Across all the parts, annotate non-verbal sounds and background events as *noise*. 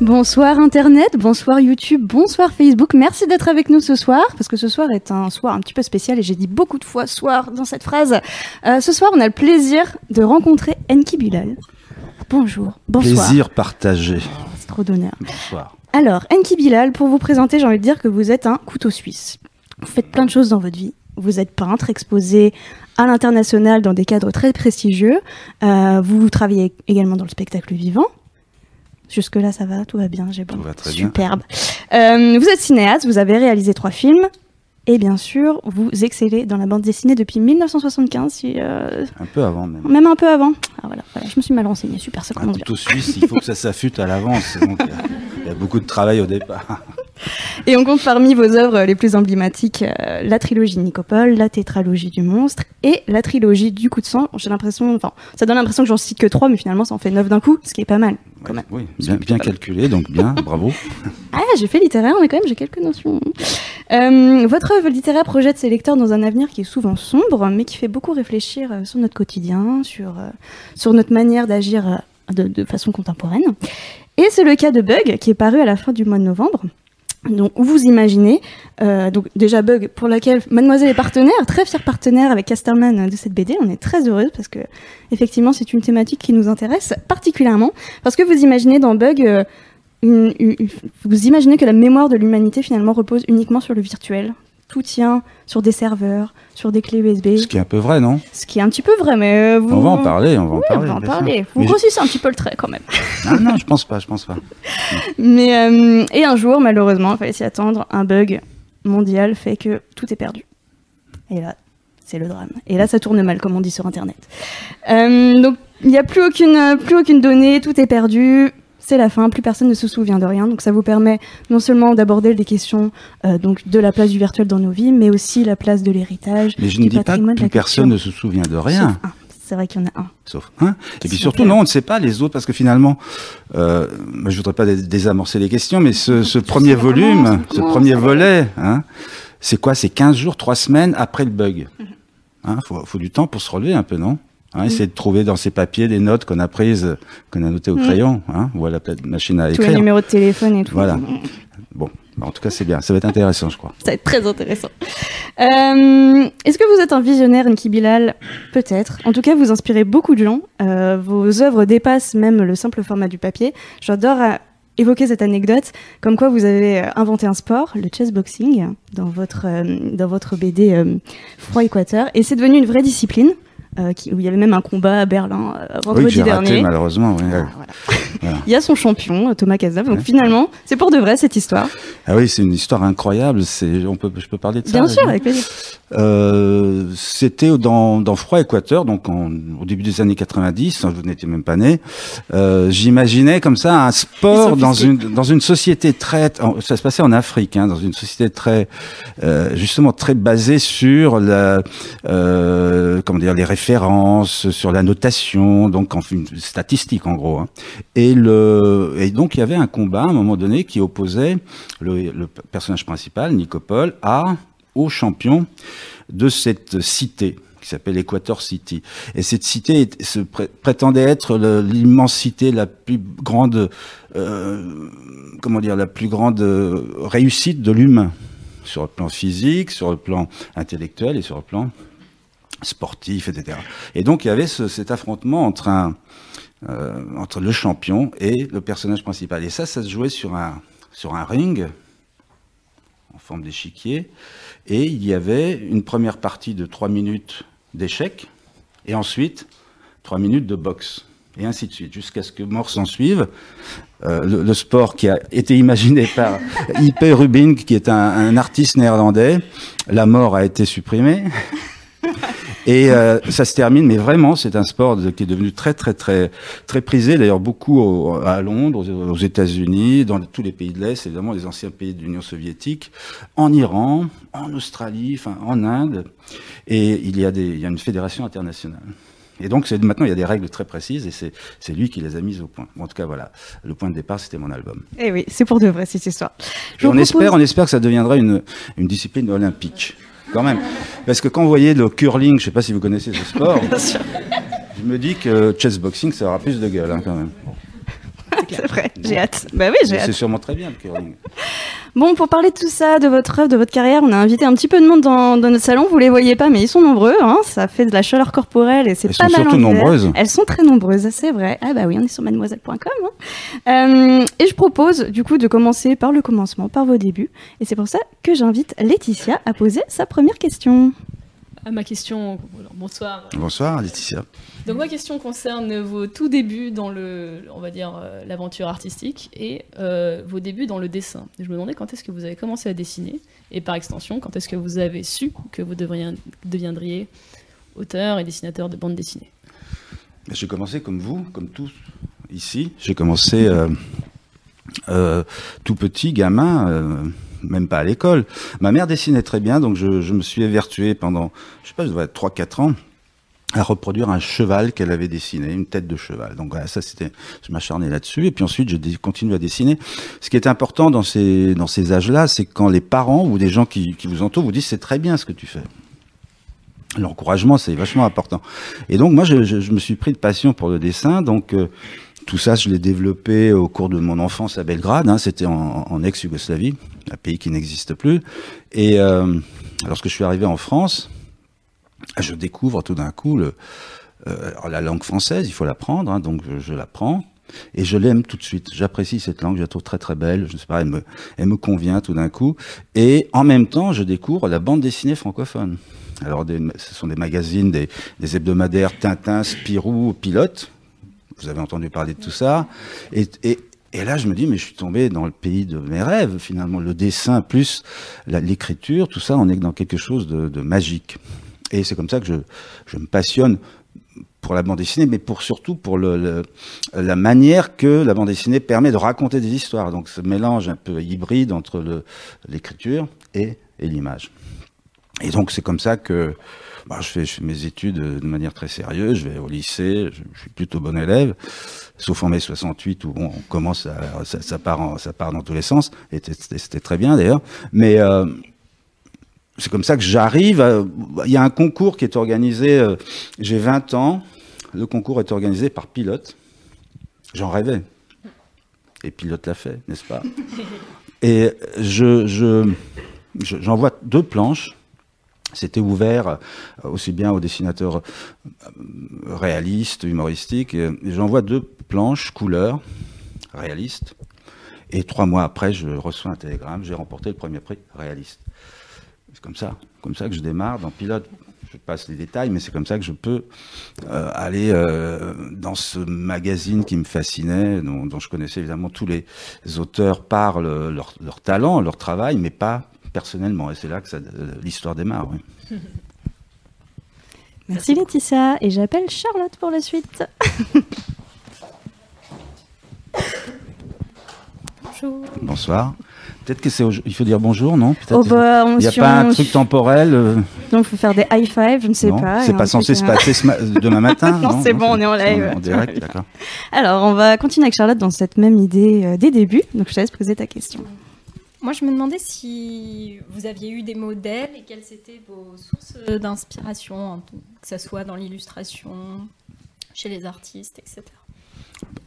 Bonsoir Internet, bonsoir YouTube, bonsoir Facebook. Merci d'être avec nous ce soir, parce que ce soir est un soir un petit peu spécial et j'ai dit beaucoup de fois soir dans cette phrase. Euh, ce soir, on a le plaisir de rencontrer Enki Bilal. Bonjour, bonsoir. Plaisir partagé. C'est trop d'honneur. Bonsoir. Alors, Enki Bilal, pour vous présenter, j'ai envie de dire que vous êtes un couteau suisse. Vous faites plein de choses dans votre vie. Vous êtes peintre, exposé à l'international dans des cadres très prestigieux. Euh, vous travaillez également dans le spectacle vivant. Jusque-là, ça va, tout va bien, j'ai bon. Tout va très bien. Superbe. Euh, vous êtes cinéaste, vous avez réalisé trois films. Et bien sûr, vous excellez dans la bande dessinée depuis 1975, si, euh, Un peu avant même. même un peu avant. Ah voilà, voilà, je me suis mal renseignée, super, ça commence bien. couteau suisse, il faut que ça s'affûte à l'avance. donc, Il y, a- il y a beaucoup de travail au départ. *laughs* Et on compte parmi vos œuvres les plus emblématiques euh, la trilogie de Nicopole, la tétralogie du monstre et la trilogie du coup de sang. J'ai l'impression, enfin, ça donne l'impression que j'en cite que trois, mais finalement ça en fait neuf d'un coup, ce qui est pas mal. Quand même. Oui, bien, bien calculé, donc bien, *laughs* bravo. Ah, j'ai fait littéraire, mais quand même j'ai quelques notions. Euh, votre œuvre littéraire projette ses lecteurs dans un avenir qui est souvent sombre, mais qui fait beaucoup réfléchir euh, sur notre quotidien, sur, euh, sur notre manière d'agir de, de façon contemporaine. Et c'est le cas de Bug, qui est paru à la fin du mois de novembre. Donc, vous imaginez, euh, donc déjà Bug, pour laquelle Mademoiselle est partenaire, très fière partenaire avec Casterman de cette BD. On est très heureuse parce que, effectivement, c'est une thématique qui nous intéresse particulièrement. Parce que vous imaginez dans Bug, euh, vous imaginez que la mémoire de l'humanité finalement repose uniquement sur le virtuel. Tout tient sur des serveurs, sur des clés USB. Ce qui est un peu vrai, non? Ce qui est un petit peu vrai, mais euh, vous. On va en parler, on va en parler. on va en parler. Vous Mais je- grossissez un petit peu le trait quand même. *laughs* Ah non, je pense pas, je pense pas. *laughs* Mais euh, et un jour, malheureusement, il fallait s'y attendre, un bug mondial fait que tout est perdu. Et là, c'est le drame. Et là, ça tourne mal, comme on dit sur Internet. Euh, donc, il n'y a plus aucune, plus aucune donnée, tout est perdu. C'est la fin, plus personne ne se souvient de rien. Donc, ça vous permet non seulement d'aborder des questions euh, donc de la place du virtuel dans nos vies, mais aussi la place de l'héritage. Mais je du ne dis pas que plus personne ne se souvient de rien. C'est vrai qu'il y en a un. Sauf un. Et puis surtout, non, on ne sait pas les autres, parce que finalement, euh, je voudrais pas dé- désamorcer les questions, mais ce, ce premier volume, ce premier volet, hein, c'est quoi? C'est 15 jours, 3 semaines après le bug. Mhm. Hein, faut, faut du temps pour se relever un peu, non? Hein, Essayer de trouver dans ses papiers des notes qu'on a prises, qu'on a notées au Mhm. crayon, hein, ou à la machine à Tous les écrire. numéros de téléphone et tout. Voilà. Bon, bah, en tout cas, c'est bien. Ça va être intéressant, je crois. Ça va être très intéressant. Euh, Est-ce que vous êtes un visionnaire, Niki Bilal? Peut-être. En tout cas, vous inspirez beaucoup de gens. Euh, vos œuvres dépassent même le simple format du papier. J'adore euh, évoquer cette anecdote, comme quoi vous avez euh, inventé un sport, le chessboxing, dans votre, euh, dans votre BD euh, Froid Équateur. Et c'est devenu une vraie discipline, euh, qui- où il y avait même un combat à Berlin euh, oui, vendredi raté, dernier. malheureusement. oui. Ah, voilà. Voilà. *laughs* Il y a son champion, Thomas Cazeneuve. Donc finalement, c'est pour de vrai cette histoire. Ah oui, c'est une histoire incroyable. C'est, on peut, je peux parler de ça Bien sûr, avec plaisir. Euh, c'était dans, dans Froid Équateur, donc en- au début des années 90, vous n'étiez même pas né. Euh, J'imaginais comme ça un sport dans une dans une société très, ça se passait en Afrique, hein, dans une société très euh, justement très basée sur la comment dire les références, sur la notation, donc en une statistique en gros. hein. Et le et donc il y avait un combat à un moment donné qui opposait le, le personnage principal, Nicopole, à au champion de cette cité qui s'appelle Equator City. Et cette cité se pré- prétendait être l'immensité, la plus grande, euh, comment dire, la plus grande euh, réussite de l'humain sur le plan physique, sur le plan intellectuel et sur le plan sportif, etc. Et donc il y avait ce- cet affrontement entre euh, entre le champion et le personnage principal. Et ça, ça se jouait sur un sur un ring forme d'échiquier. Et il y avait une première partie de trois minutes d'échec, et ensuite trois minutes de boxe, et ainsi de suite, jusqu'à ce que mort s'en suive. Euh, le, le sport qui a été imaginé par *laughs* I.P. Rubin, qui est un, un artiste néerlandais, la mort a été supprimée. *laughs* Et euh, ça se termine, mais vraiment, c'est un sport qui est devenu très, très, très, très prisé. D'ailleurs, beaucoup à Londres, aux, États-Unis, dans tous les pays de l'Est, évidemment, les anciens pays de l'Union soviétique, en Iran, en Australie, enfin, en Inde. Et il y a, des, il y a une fédération internationale. Et donc maintenant, il y a des règles très précises et c'est lui qui les a mises au point. en tout cas, voilà, le point de départ, c'était mon album. Et eh oui, c'est pour de vrai cette histoire. on, espère, on espère que ça deviendra une, une discipline olympique quand même. Parce que quand vous voyez le curling, je ne sais pas si vous connaissez ce sport, *laughs* je me dis que chessboxing, ça aura plus de gueule hein, quand même. C'est vrai, j'ai hâte. Bah oui, j'ai hâte. C'est sûrement très bien le curling. *laughs* Bon, pour parler de tout ça, de votre œuvre, de votre carrière, on a invité un petit peu de monde dans, notre salon. Vous les voyez pas, mais ils sont nombreux. Hein. Ça fait de la chaleur corporelle et c'est pas mal. Elles sont surtout nombreuses. Elles sont très nombreuses, c'est vrai. Ah bah oui, on est sur mademoiselle.com. Hein. Euh, et je propose du coup de commencer par le commencement, par vos débuts. Et c'est pour ça que j'invite Laetitia à poser sa première question. À ma question, bonsoir. Bonsoir Laetitia. Donc ma question concerne vos tout débuts dans le, on va dire, euh, l'aventure artistique et euh, vos débuts dans le dessin. je me demandais quand est-ce que vous avez commencé à dessiner et par extension, quand est-ce que vous avez su que vous deviendriez auteur et dessinateur de bande dessinée? J'ai commencé comme vous, comme tous ici. J'ai commencé euh, tout petit, gamin même pas à l'école. Ma mère dessinait très bien, donc je, me suis évertué pendant, je sais pas, je devais être 3-4 ans à reproduire un cheval qu'elle avait dessiné, une tête de cheval. Donc voilà, ça c'était, je m'acharnais là-dessus. Et puis ensuite, je continue à dessiner. Ce qui est important dans ces, dans ces âges-là, c'est quand les parents ou des gens qui, qui vous entourent vous disent c'est très bien ce que tu fais. L'encouragement, c'est vachement important. Et donc moi, je, je, me suis pris de passion pour le dessin. Donc euh, tout ça, je l'ai développé au cours de mon enfance à Belgrade. Hein, C'était en, en ex-Yougoslavie, un pays qui n'existe plus. Et euh, lorsque je suis arrivé en France, je découvre tout d'un coup le, euh, la langue française, il faut l'apprendre, hein, donc je, l'apprends. Et je l'aime tout de suite. J'apprécie cette langue, je la trouve très très belle. Je sais pas, elle me, elle me convient tout d'un coup. Et en même temps, je découvre la bande dessinée francophone. Alors, ce sont des magazines, des, des hebdomadaires Tintin, Spirou, Pilote. Vous avez entendu parler de tout ça. Et, et, et là, je me dis, mais je suis tombé dans le pays de mes rêves, finalement. Le dessin plus l'écriture, tout ça, on est dans quelque chose de, magique. Et c'est comme ça que je, je, me passionne pour la bande dessinée, mais pour surtout pour le, la manière que la bande dessinée permet de raconter des histoires. Donc ce mélange un peu hybride entre l'écriture et, et l'image. Et donc c'est comme ça que bah, je, fais, je, fais, mes études de manière très sérieuse, je vais au lycée, je, je suis plutôt bon élève, sauf en mai 68 où on commence à, ça, ça, part ça part dans tous les sens, et c'était très bien d'ailleurs, mais... Euh, c'est comme ça que j'arrive. Il y a un concours qui est organisé, euh, j'ai 20 ans, le concours est organisé par Pilote. J'en rêvais. Et Pilote l'a fait, n'est-ce pas? *laughs* Et je, je, j'envoie deux planches. C'était ouvert euh, aussi bien aux dessinateurs euh, réalistes, humoristiques. Et j'envoie deux planches couleurs réalistes. Et trois mois après, je reçois un télégramme. J'ai remporté le premier prix réaliste. C'est comme ça, comme ça que je démarre dans Pilote. Je passe les détails, mais c'est comme ça que je peux euh, aller euh, dans ce magazine qui me fascinait, dont, je connaissais évidemment tous les auteurs par leur, talent, leur travail, mais pas personnellement. Et c'est là que l'histoire démarre. Oui. *laughs* Merci Laetitia, et j'appelle Charlotte pour la suite. *laughs* Bonjour. Bonsoir. Peut-être que c'est il faut dire bonjour, non? Oh bah, Il n'y a pas un truc temporel euh... Donc il faut faire des high five, je ne sais pas. C'est pas censé se passer demain matin *laughs* Non, c'est bon, on est en live. En direct, d'accord. Alors on va continuer avec Charlotte dans cette même idée euh, des débuts. Donc je te laisse poser ta question. Moi, je me demandais si vous aviez eu des modèles et quelles étaient vos sources d'inspiration, hein, que ce soit dans l'illustration, chez les artistes, etc.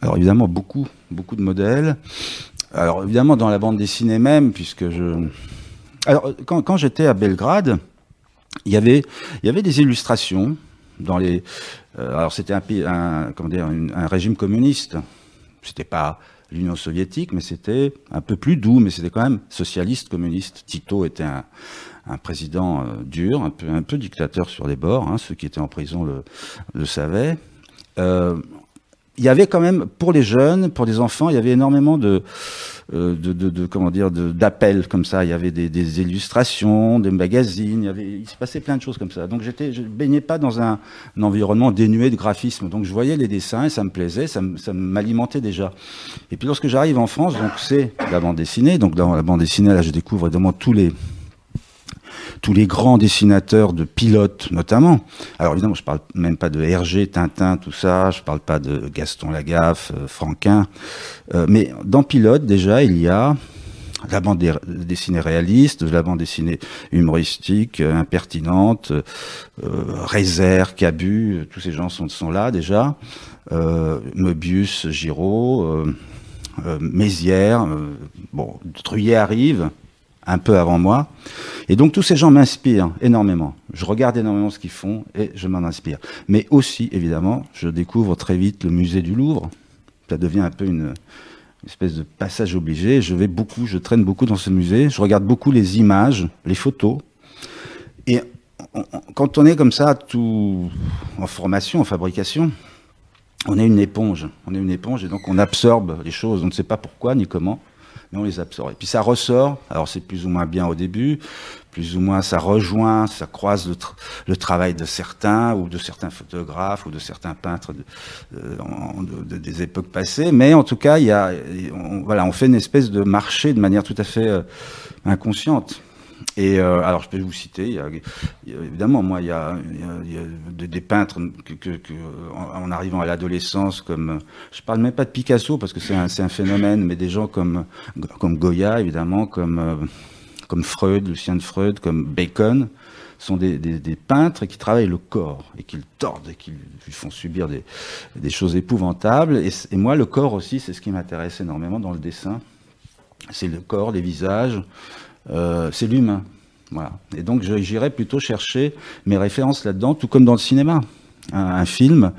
Alors évidemment, beaucoup, beaucoup de modèles. Alors évidemment dans la bande dessinée même, puisque je... Alors quand, j'étais à Belgrade, il y avait, y avait des illustrations dans les... Euh, alors c'était un, un, régime communiste. C'était pas l'Union soviétique, mais c'était un peu plus doux, mais c'était quand même socialiste, communiste. Tito était un, président euh, dur, un peu, un dictateur sur les bords. Hein, ceux qui étaient en prison le, le savaient. Euh, il y avait quand même pour les jeunes, pour les enfants, il y avait énormément de euh, de, de, de, comment dire d'appels comme ça. Il y avait des, des, illustrations, des magazines. Il, y avait, il se passait plein de choses comme ça. Donc j'étais, je baignais pas dans un, environnement dénué de graphisme. Donc je voyais les dessins et ça me plaisait, ça, ça m'alimentait déjà. Et puis lorsque j'arrive en France, donc c'est la bande dessinée. Donc dans la bande dessinée, là, je découvre évidemment tous les tous les grands dessinateurs de pilotes notamment. Alors évidemment, je parle même pas de Hergé, Tintin, tout ça, je parle pas de Gaston Lagaffe, euh, Franquin, euh, mais dans pilote déjà, il y a la bande dessinée réaliste, la bande dessinée humoristique, euh, impertinente, euh, Rézère, Cabu, tous ces gens sont, sont là déjà, euh, Möbius, Giraud, Mézières, bon, Truyet arrive, un peu avant moi. Et donc tous ces gens m'inspirent énormément. Je regarde énormément ce qu'ils font et je m'en inspire. Mais aussi, évidemment, je découvre très vite le musée du Louvre. Ça devient un peu une, espèce de passage obligé. Je vais beaucoup, je traîne beaucoup dans ce musée. Je regarde beaucoup les images, les photos. Et quand on est comme ça, tout en formation, en fabrication, on est une éponge. On est une éponge et donc on absorbe les choses. On ne sait pas pourquoi ni comment mais on les absorbe. Et puis ça ressort, alors c'est plus ou moins bien au début, plus ou moins ça rejoint, ça croise le, travail de certains, ou de certains photographes, ou de certains peintres euh, de, des époques passées, mais en tout cas, il y a, on, voilà, on fait une espèce de marché de manière tout à fait euh, inconsciente. Et euh, alors, je peux vous citer, évidemment, moi, il y a, des, peintres en, arrivant à l'adolescence, comme, je parle même pas de Picasso parce que c'est un, phénomène, mais des gens comme, comme Goya, évidemment, comme, euh, comme Freud, Lucien de Freud, comme Bacon, sont des, des, des, peintres qui travaillent le corps et qui le tordent et qui lui font subir des, choses épouvantables. Et moi, le corps aussi, c'est ce qui m'intéresse énormément dans le dessin. C'est le corps, les visages. Euh, c'est l'humain. Voilà. Et donc j'irai plutôt chercher mes références là-dedans, tout comme dans le cinéma. Un, film,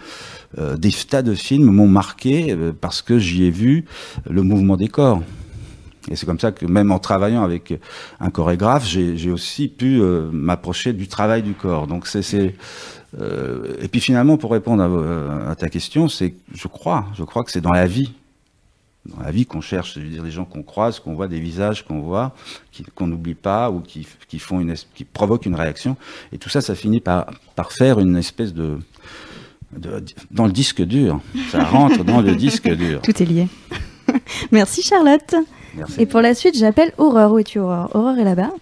euh, des tas de films m'ont marqué euh, parce que j'y ai vu le mouvement des corps. Et c'est comme ça que même en travaillant avec un chorégraphe, j'ai aussi pu m'approcher du travail du corps. Donc c'est et puis finalement, pour répondre à, à ta question, c'est je crois, je crois que c'est dans la vie dans la vie qu'on cherche, dire les gens qu'on croise, qu'on voit des visages qu'on voit, qu'on n'oublie pas ou qui, qui, font une, qui provoquent une réaction. Et tout ça, ça finit par, par faire une espèce de, de dans le disque dur. Ça rentre dans le disque dur. Tout est lié. *laughs* Merci Charlotte. Merci. Et pour la suite, j'appelle Aurore. Où es-tu Aurore? Aurore est là-bas.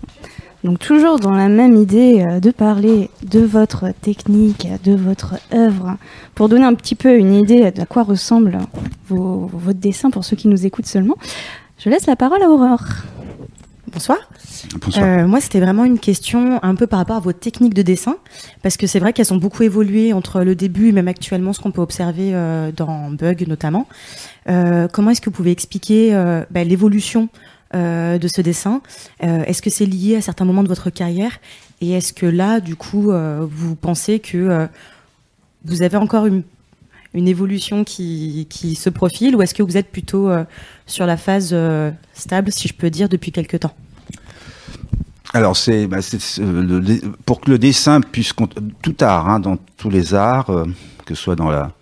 Donc toujours dans la même idée euh, de parler de votre technique, de votre œuvre, pour donner un petit peu une idée de à quoi ressemble vos, votre dessin pour ceux qui nous écoutent seulement. Je laisse la parole à Aurore. Bonsoir. Euh, moi, c'était vraiment une question un peu par rapport à vos techniques de dessin, parce que c'est vrai qu'elles ont beaucoup évolué entre le début et même actuellement ce qu'on peut observer euh, dans Bug notamment. Euh, comment est-ce que vous pouvez expliquer euh, bah, l'évolution euh, de ce dessin. Euh, est-ce que c'est lié à certains moments de votre carrière? Et est-ce que là, du coup, euh, vous pensez que vous avez encore une, une évolution qui, se profile ou est-ce que vous êtes plutôt sur la phase stable, si je peux dire, depuis quelque temps? Alors c'est bah, pour que le dessin puisse tout art hein, dans tous les arts, que ce soit dans la,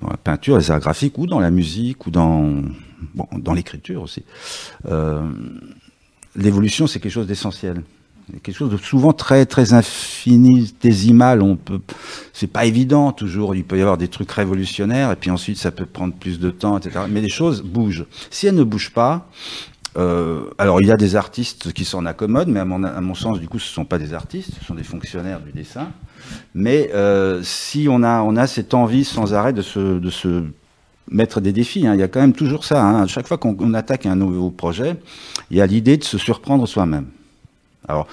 dans la peinture, les arts graphiques ou dans la musique ou dans dans l'écriture aussi. Euh, L'évolution, c'est quelque chose d'essentiel. Quelque chose de souvent très très infinitésimal. On peut, c'est pas évident toujours. Il peut y avoir des trucs révolutionnaires et puis ensuite ça peut prendre plus de temps, etc. Mais les choses bougent. Si elles ne bougent pas, euh, alors il y a des artistes qui s'en accommodent, mais à mon, à mon, sens, du coup, ce ne sont pas des artistes, ce sont des fonctionnaires du dessin. Mais euh, si on a, on a cette envie sans arrêt de se, de se mettre des défis. Hein. Il y a quand même toujours ça. Hein. À chaque fois qu'on attaque un nouveau projet, il y a l'idée de se surprendre soi-même. Alors,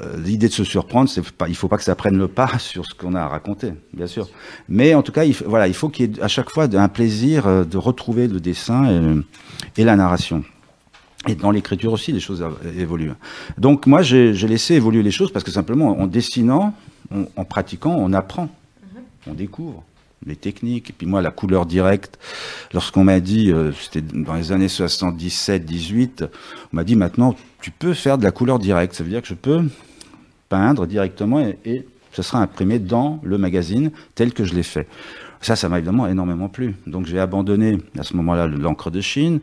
euh, l'idée de se surprendre, pas, il faut pas que ça prenne le pas *laughs* sur ce qu'on a à raconter, bien sûr. Mais en tout cas, il, voilà, il faut qu'il y ait à chaque fois un plaisir euh, de retrouver le dessin et, et la narration. Et dans l'écriture aussi, les choses évoluent. Donc moi, j'ai laissé évoluer les choses parce que simplement, en dessinant, en pratiquant, on apprend, on découvre les techniques. Et puis moi, la couleur directe, lorsqu'on m'a dit, euh, c'était dans les années 77, 18, on m'a dit maintenant, tu peux faire de la couleur directe. Ça veut dire que je peux peindre directement et, ça sera imprimé dans le magazine tel que je l'ai fait. Ça, ça m'a évidemment énormément plu. Donc j'ai abandonné à ce moment-là l'encre de Chine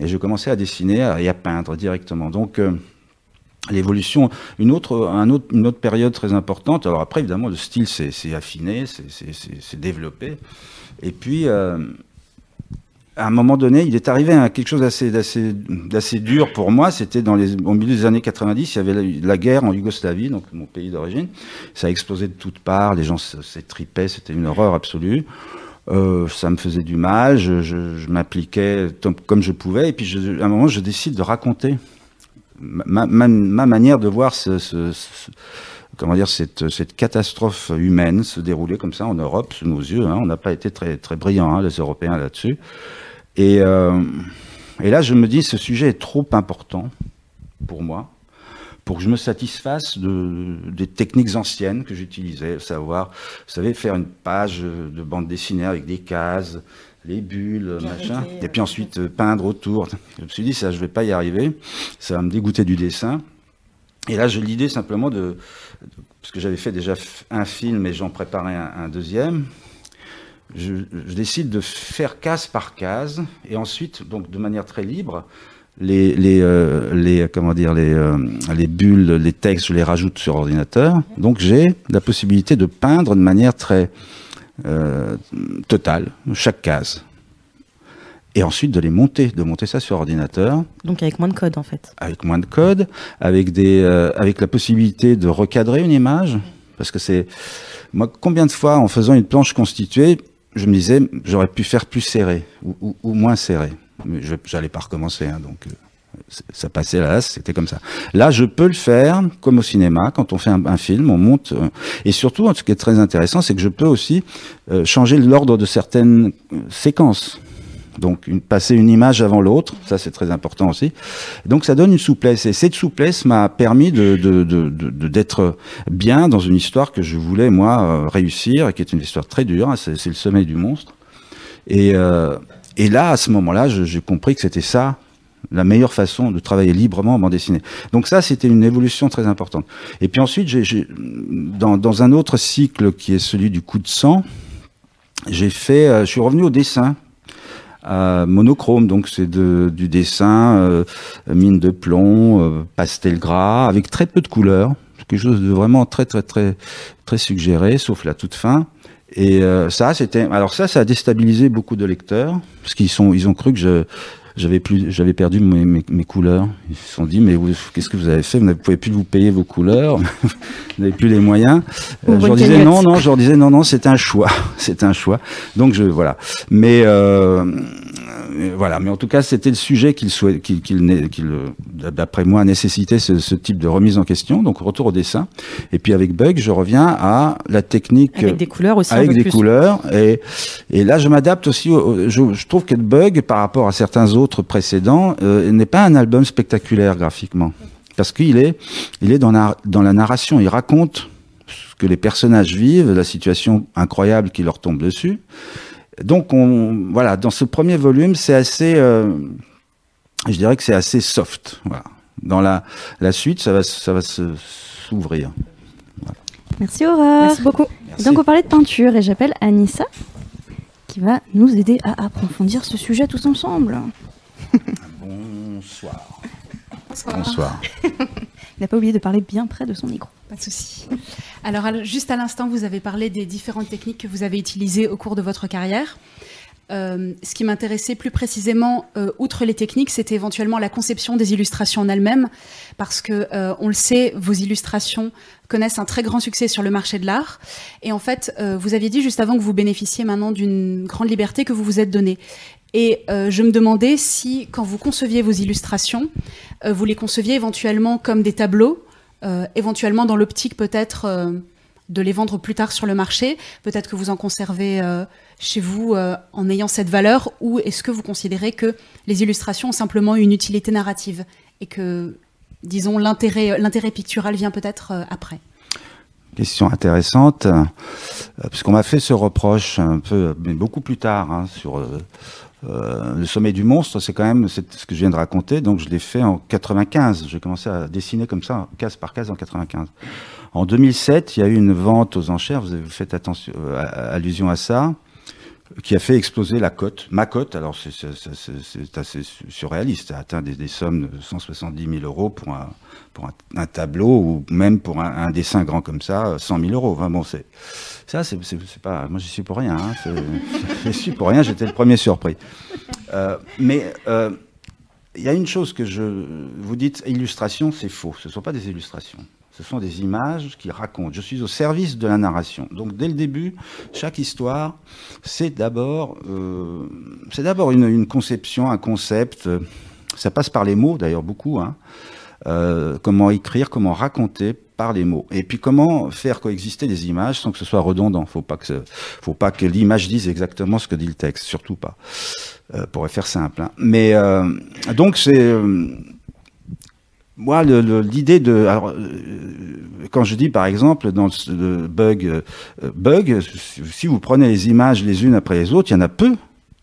et je commençais à dessiner et à peindre directement. Donc euh, l'évolution, une autre, période très importante. Alors après, évidemment, le style s'est affiné, s'est développé. Et puis, euh, à un moment donné, il est arrivé à quelque chose d'assez dur pour moi. C'était dans les, au milieu des années 90, il y avait la, guerre en Yougoslavie, donc mon pays d'origine. Ça a explosé de toutes parts, les gens s'étripaient, c'était une horreur absolue. Euh, ça me faisait du mal, je, je, m'appliquais comme je pouvais, et puis à un moment, je décide de raconter ma, ma, ma manière de voir cette, catastrophe humaine se dérouler comme ça en Europe sous nos yeux. Hein. On n'a pas été très, brillants, hein, les Européens, là-dessus. Et, euh, et là, je me dis, ce sujet est trop important pour moi, pour que je me satisfasse de, des techniques anciennes que j'utilisais, savoir, vous savez, faire une page de bande dessinée avec des cases, les bulles, machin, et puis ensuite euh, peindre autour. Je me suis dit, ça, je vais pas y arriver, ça va me dégoûter du dessin. Et là, j'ai l'idée simplement de, parce que j'avais fait déjà un film et j'en préparais un, un deuxième, je, je, décide de faire case par case et ensuite, donc de manière très libre, les, les, euh, les comment dire les, euh, les bulles, les textes, je les rajoute sur ordinateur. Donc j'ai la possibilité de peindre de manière très euh, totale chaque case. Et ensuite de les monter, de monter ça sur ordinateur. Donc avec moins de code en fait. Avec moins de code, avec des, euh, avec la possibilité de recadrer une image, parce que c'est moi combien de fois en faisant une planche constituée, je me disais, j'aurais pu faire plus serré ou, ou, ou moins serré. Mais je n'allais pas recommencer, hein, donc euh, ça passait là, c'était comme ça. Là, je peux le faire comme au cinéma, quand on fait un, film, on monte. Euh, et surtout, ce qui est très intéressant, c'est que je peux aussi euh, changer l'ordre de certaines euh, séquences. Donc, passer une image avant l'autre, ça c'est très important aussi. Donc, ça donne une souplesse. Et cette souplesse m'a permis de, d'être bien dans une histoire que je voulais, moi, réussir, et qui est une histoire très dure. Hein, c'est, le sommeil du monstre. Et, et là, à ce moment-là, j'ai compris que c'était ça la meilleure façon de travailler librement en bande dessinée. Donc ça, c'était une évolution très importante. Et puis ensuite, j'ai, j'ai, dans, dans, un autre cycle qui est celui du coup de sang, j'ai fait, euh, je suis revenu au dessin. Euh, monochrome, donc c'est de, du dessin, euh, mine de plomb, euh, pastel gras, avec très peu de couleurs, quelque chose de vraiment très très très très suggéré, sauf la toute fin. Et euh, ça, c'était. Alors ça, ça a déstabilisé beaucoup de lecteurs parce qu'ils sont, ils ont cru que je j'avais plus, j'avais perdu mes, mes, mes, couleurs. Ils se sont dit, mais qu'est-ce que vous avez fait? Vous ne pouvez plus vous payer vos couleurs, *laughs* vous n'avez plus les moyens. Euh, je leur disais non, non, je leur disais non, non, c'est un choix, *laughs* c'est un choix. Donc je, voilà. Mais euh, voilà. Mais en tout cas, c'était le sujet qu'il souhait, qu'il, qu'il, qu'il d'après moi, nécessitait ce, ce, type de remise en question. Donc retour au dessin. Et puis avec Bug, je reviens à la technique avec des couleurs aussi. Avec des plus. couleurs. Et, et là, je m'adapte aussi. Au, je, je trouve que Bug, par rapport à certains autres autres précédents, euh, n'est pas un album spectaculaire graphiquement. Parce qu'il est, il est dans la, dans la narration. Il raconte ce que les personnages vivent, la situation incroyable qui leur tombe dessus. Donc, on, voilà, dans ce premier volume, c'est assez, euh, je dirais que c'est assez soft. Voilà. Dans la, la suite, ça va, ça va s'ouvrir. Voilà. Merci Aurore. Merci beaucoup. Merci. Donc, on parlait de peinture et j'appelle Anissa qui va nous aider à approfondir ce sujet tous ensemble. Bonsoir. Bonsoir. Bonsoir. *laughs* Il n'a pas oublié de parler bien près de son micro. Pas de souci. Alors, juste à l'instant, vous avez parlé des différentes techniques que vous avez utilisées au cours de votre carrière. Euh, ce qui m'intéressait plus précisément, euh, outre les techniques, c'était éventuellement la conception des illustrations en elles-mêmes, parce que euh, on le sait, vos illustrations connaissent un très grand succès sur le marché de l'art. Et en fait, vous aviez dit juste avant que vous bénéficiez maintenant d'une grande liberté que vous vous êtes donnée. Et je me demandais si, quand vous conceviez vos illustrations, vous les conceviez éventuellement comme des tableaux, euh, éventuellement dans l'optique peut-être euh, de les vendre plus tard sur le marché, peut-être que vous en conservez euh, chez vous en ayant cette valeur, ou est-ce que vous considérez que les illustrations ont simplement une utilité narrative et que, disons, l'intérêt, pictural vient peut-être après? Question intéressante, euh, puisqu'on m'a fait ce reproche un peu, mais beaucoup plus tard, hein, sur euh, le sommet du monstre, c'est quand même ce que je viens de raconter, donc je l'ai fait en 95. J'ai commencé à dessiner comme ça, case par case en 95. En 2007, il y a eu une vente aux enchères, vous avez fait attention, euh, allusion à ça. Qui a fait exploser la cote, ma cote. Alors c'est assez surréaliste, a atteint des, sommes de 170 000 euros pour un, tableau ou même pour un, dessin grand comme ça, 100 000 euros. Bon, c'est ça, c'est pas, moi j'y suis pour rien. Hein, *laughs* suis pour rien, j'étais le premier surpris. Euh, mais euh, il y a une chose que je vous dites, illustration, c'est faux. Ce ne sont pas des illustrations. Ce sont des images qui racontent. Je suis au service de la narration. Donc dès le début, chaque histoire, c'est d'abord, euh, c'est d'abord une, conception, un concept. Ça passe par les mots, d'ailleurs beaucoup. Hein. Euh, comment écrire, comment raconter par les mots. Et puis comment faire coexister des images sans que ce soit redondant. Faut pas que, faut pas que l'image dise exactement ce que dit le texte, surtout pas. Euh, pourrait faire simple. Hein. Mais euh, donc c'est moi, l'idée de. Alors, euh, quand je dis par exemple dans le bug, euh, bug, si vous prenez les images les unes après les autres, il y en a peu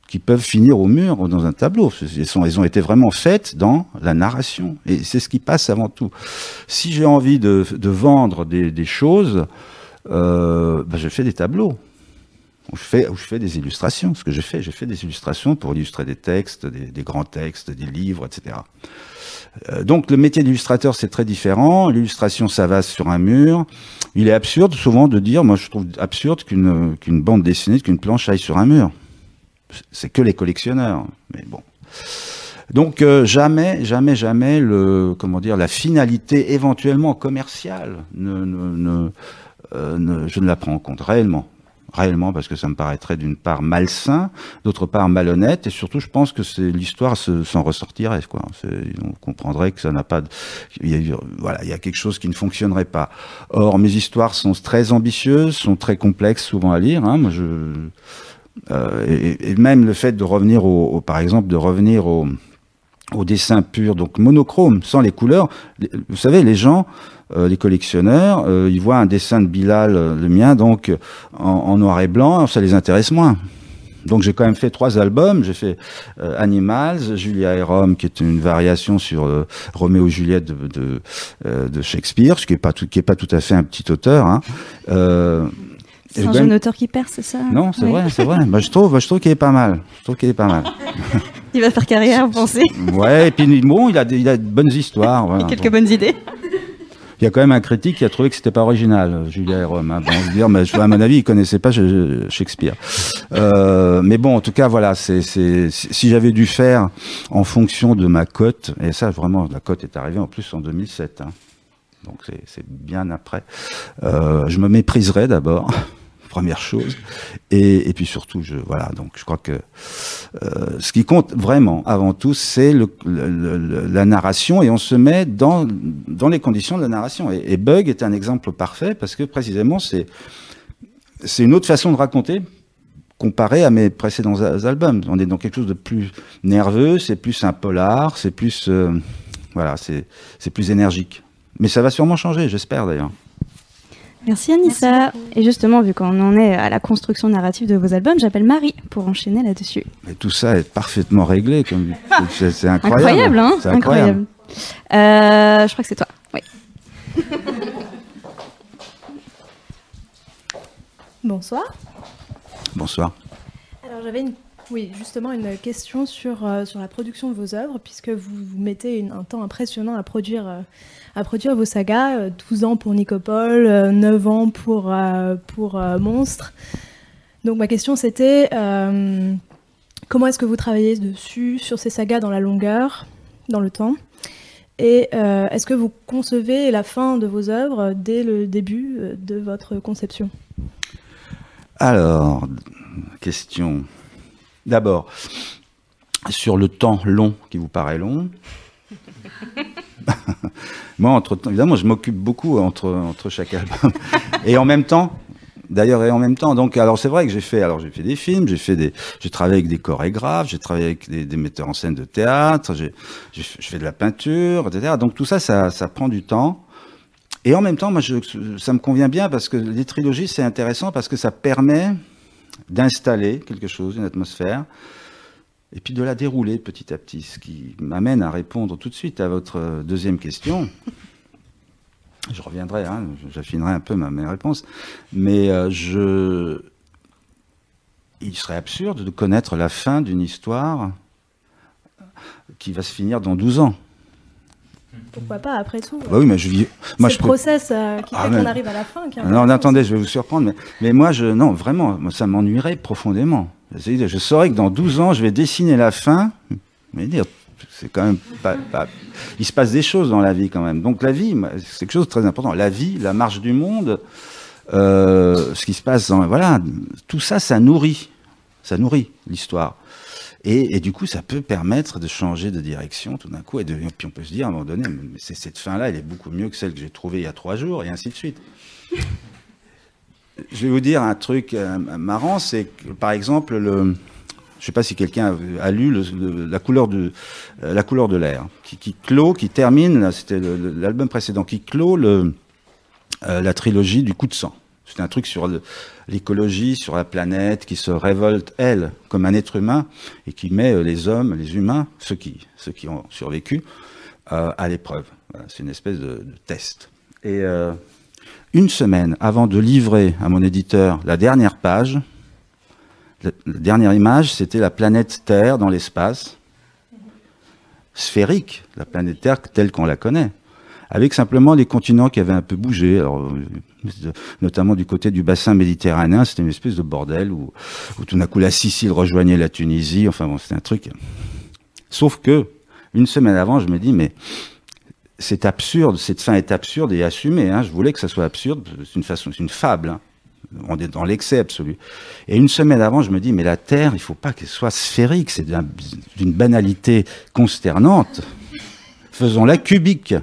qui peuvent finir au mur ou dans un tableau. Elles, ont été vraiment faites dans la narration. Et c'est ce qui passe avant tout. Si j'ai envie de, vendre des, choses, euh, ben je fais des tableaux. Où je, fais, des illustrations. Ce que j'ai fait, j'ai fait des illustrations pour illustrer des textes, des grands textes, des livres, etc. Euh, donc le métier d'illustrateur, c'est très différent. L'illustration, ça va sur un mur. Il est absurde souvent de dire, moi je trouve absurde qu'une qu'une bande dessinée, qu'une planche aille sur un mur. C'est que les collectionneurs. Mais bon. Donc euh, jamais, jamais, jamais le comment dire la finalité éventuellement commerciale euh, je ne la prends en compte réellement réellement parce que ça me paraîtrait d'une part malsain, d'autre part malhonnête, et surtout je pense que c'est l'histoire s'en ressortirait. Quoi. On comprendrait que ça n'a pas, y a, voilà, il y a quelque chose qui ne fonctionnerait pas. Or mes histoires sont très ambitieuses, sont très complexes souvent à lire. Hein. Moi euh, et, et, même le fait de revenir au, par exemple, de revenir au, au dessin pur, donc monochrome, sans les couleurs. Vous savez, les gens, euh, les collectionneurs, euh, ils voient un dessin de Bilal, euh, le mien, donc en, noir et blanc, ça les intéresse moins. Donc j'ai quand même fait trois albums. J'ai fait Animals, Julia et Rome, qui est une variation sur Roméo et Juliette de, de, de, Shakespeare, ce qui est pas tout, qui est pas tout à fait un petit auteur. Hein. c'est un jeune auteur qui perce, c'est ça? Non, c'est vrai, c'est vrai. Bah, je trouve, je trouve qu'il est pas mal. Je trouve qu'il est pas mal. *laughs* Il va faire carrière, vous pensez? Ouais, et puis bon, il a, il a de bonnes histoires. Voilà. Et *laughs* quelques bonnes idées. Il y a quand même un critique qui a trouvé que c'était pas original, Julia et Rome. Hein. Bon, à mon avis, il connaissait pas Shakespeare. Euh, mais bon, en tout cas, voilà, c'est, si j'avais dû faire en fonction de ma cote, et ça, vraiment, la cote est arrivée en plus en 2007. Hein. Donc c'est bien après. Euh, je me mépriserais d'abord première chose. Et, puis surtout, je, voilà, donc je crois que euh, ce qui compte vraiment, avant tout, c'est la narration et on se met dans, dans les conditions de la narration. Et, et Bug est un exemple parfait parce que précisément, c'est c'est une autre façon de raconter comparé à mes précédents albums. On est dans quelque chose de plus nerveux, c'est plus un polar, c'est plus, euh, voilà, c'est plus énergique. Mais ça va sûrement changer, j'espère d'ailleurs. Merci Anissa. et justement, vu qu'on en est à la construction narrative de vos albums, j'appelle Marie pour enchaîner là-dessus. Mais tout ça est parfaitement réglé, comme *laughs* c'est incroyable. incroyable, hein C'est incroyable. Euh, je crois que c'est toi. Oui. *laughs* Bonsoir. Bonsoir. Alors j'avais une oui, justement une question sur, euh, sur la production de vos œuvres, puisque vous, vous mettez un temps impressionnant à produire, euh, vos sagas, 12 euh, ans pour Nicopole, 9 ans pour, pour Monstre. Donc ma question c'était, comment est-ce que vous travaillez dessus, sur ces sagas dans la longueur, dans le temps? Et est-ce que vous concevez la fin de vos œuvres dès le début de votre conception? Alors, question D'abord, sur le temps long qui vous paraît long. *laughs* Moi, entre évidemment, je m'occupe beaucoup entre, entre chaque album. *laughs* Et en même temps, d'ailleurs, et en même temps, donc, alors c'est vrai que j'ai fait, alors j'ai fait des films, j'ai fait des, j'ai travaillé avec des chorégraphes, j'ai travaillé avec des, metteurs en scène de théâtre, j'ai, je fais de la peinture, etc. Donc tout ça, ça, ça prend du temps. Et en même temps, moi, je, ça me convient bien parce que les trilogies, c'est intéressant parce que ça permet d'installer quelque chose, une atmosphère, et puis de la dérouler petit à petit, ce qui m'amène à répondre tout de suite à votre deuxième question. Je reviendrai, hein, j'affinerai un peu ma, mes réponses, mais euh, je... il serait absurde de connaître la fin d'une histoire qui va se finir dans 12 ans. Pourquoi pas, après tout bah Oui, mais je vis. Moi, je le process euh, qui ah, fait qu'on arrive à la fin. non, attendez, je vais vous surprendre, mais, mais moi, je, non, vraiment, ça m'ennuierait profondément. Je saurais que dans 12 ans, je vais dessiner la fin, mais dire, c'est quand même pas, Il se passe des choses dans la vie quand même. Donc la vie, c'est quelque chose de très important. La vie, la marche du monde, euh, ce qui se passe dans, voilà, tout ça, ça nourrit, ça nourrit l'histoire. Et, du coup, ça peut permettre de changer de direction tout d'un coup. Et, de, puis on peut se dire à un moment donné, mais cette fin-là, elle est beaucoup mieux que celle que j'ai trouvée il y a trois jours, et ainsi de suite. *laughs* Je vais vous dire un truc euh, marrant, c'est que par exemple, le, je ne sais pas si quelqu'un a, lu la couleur de euh, la couleur de l'air, qui, qui, clôt, qui termine, c'était l'album précédent, qui clôt le, euh, la trilogie du coup de sang. C'est un truc sur l'écologie, sur la planète, qui se révolte, elle, comme un être humain, et qui met euh, les hommes, les humains, ceux qui, ceux qui ont survécu, euh, à l'épreuve. c'est une espèce de, test. Et euh, une semaine avant de livrer à mon éditeur la dernière page, la, dernière image, c'était la planète Terre dans l'espace, sphérique, la planète Terre telle qu'on la connaît avec simplement les continents qui avaient un peu bougé, alors, euh, notamment du côté du bassin méditerranéen, c'était une espèce de bordel où, tout d'un coup la Sicile rejoignait la Tunisie, enfin bon, c'était un truc. Sauf que, une semaine avant, je me dis, mais c'est absurde, cette fin est absurde et assumée, hein. je voulais que ça soit absurde, c'est une façon, c'est une fable, hein. on est dans l'excès absolu. Et une semaine avant, je me dis, mais la Terre, il faut pas qu'elle soit sphérique, c'est d'une banalité consternante. Faisons-la cubique.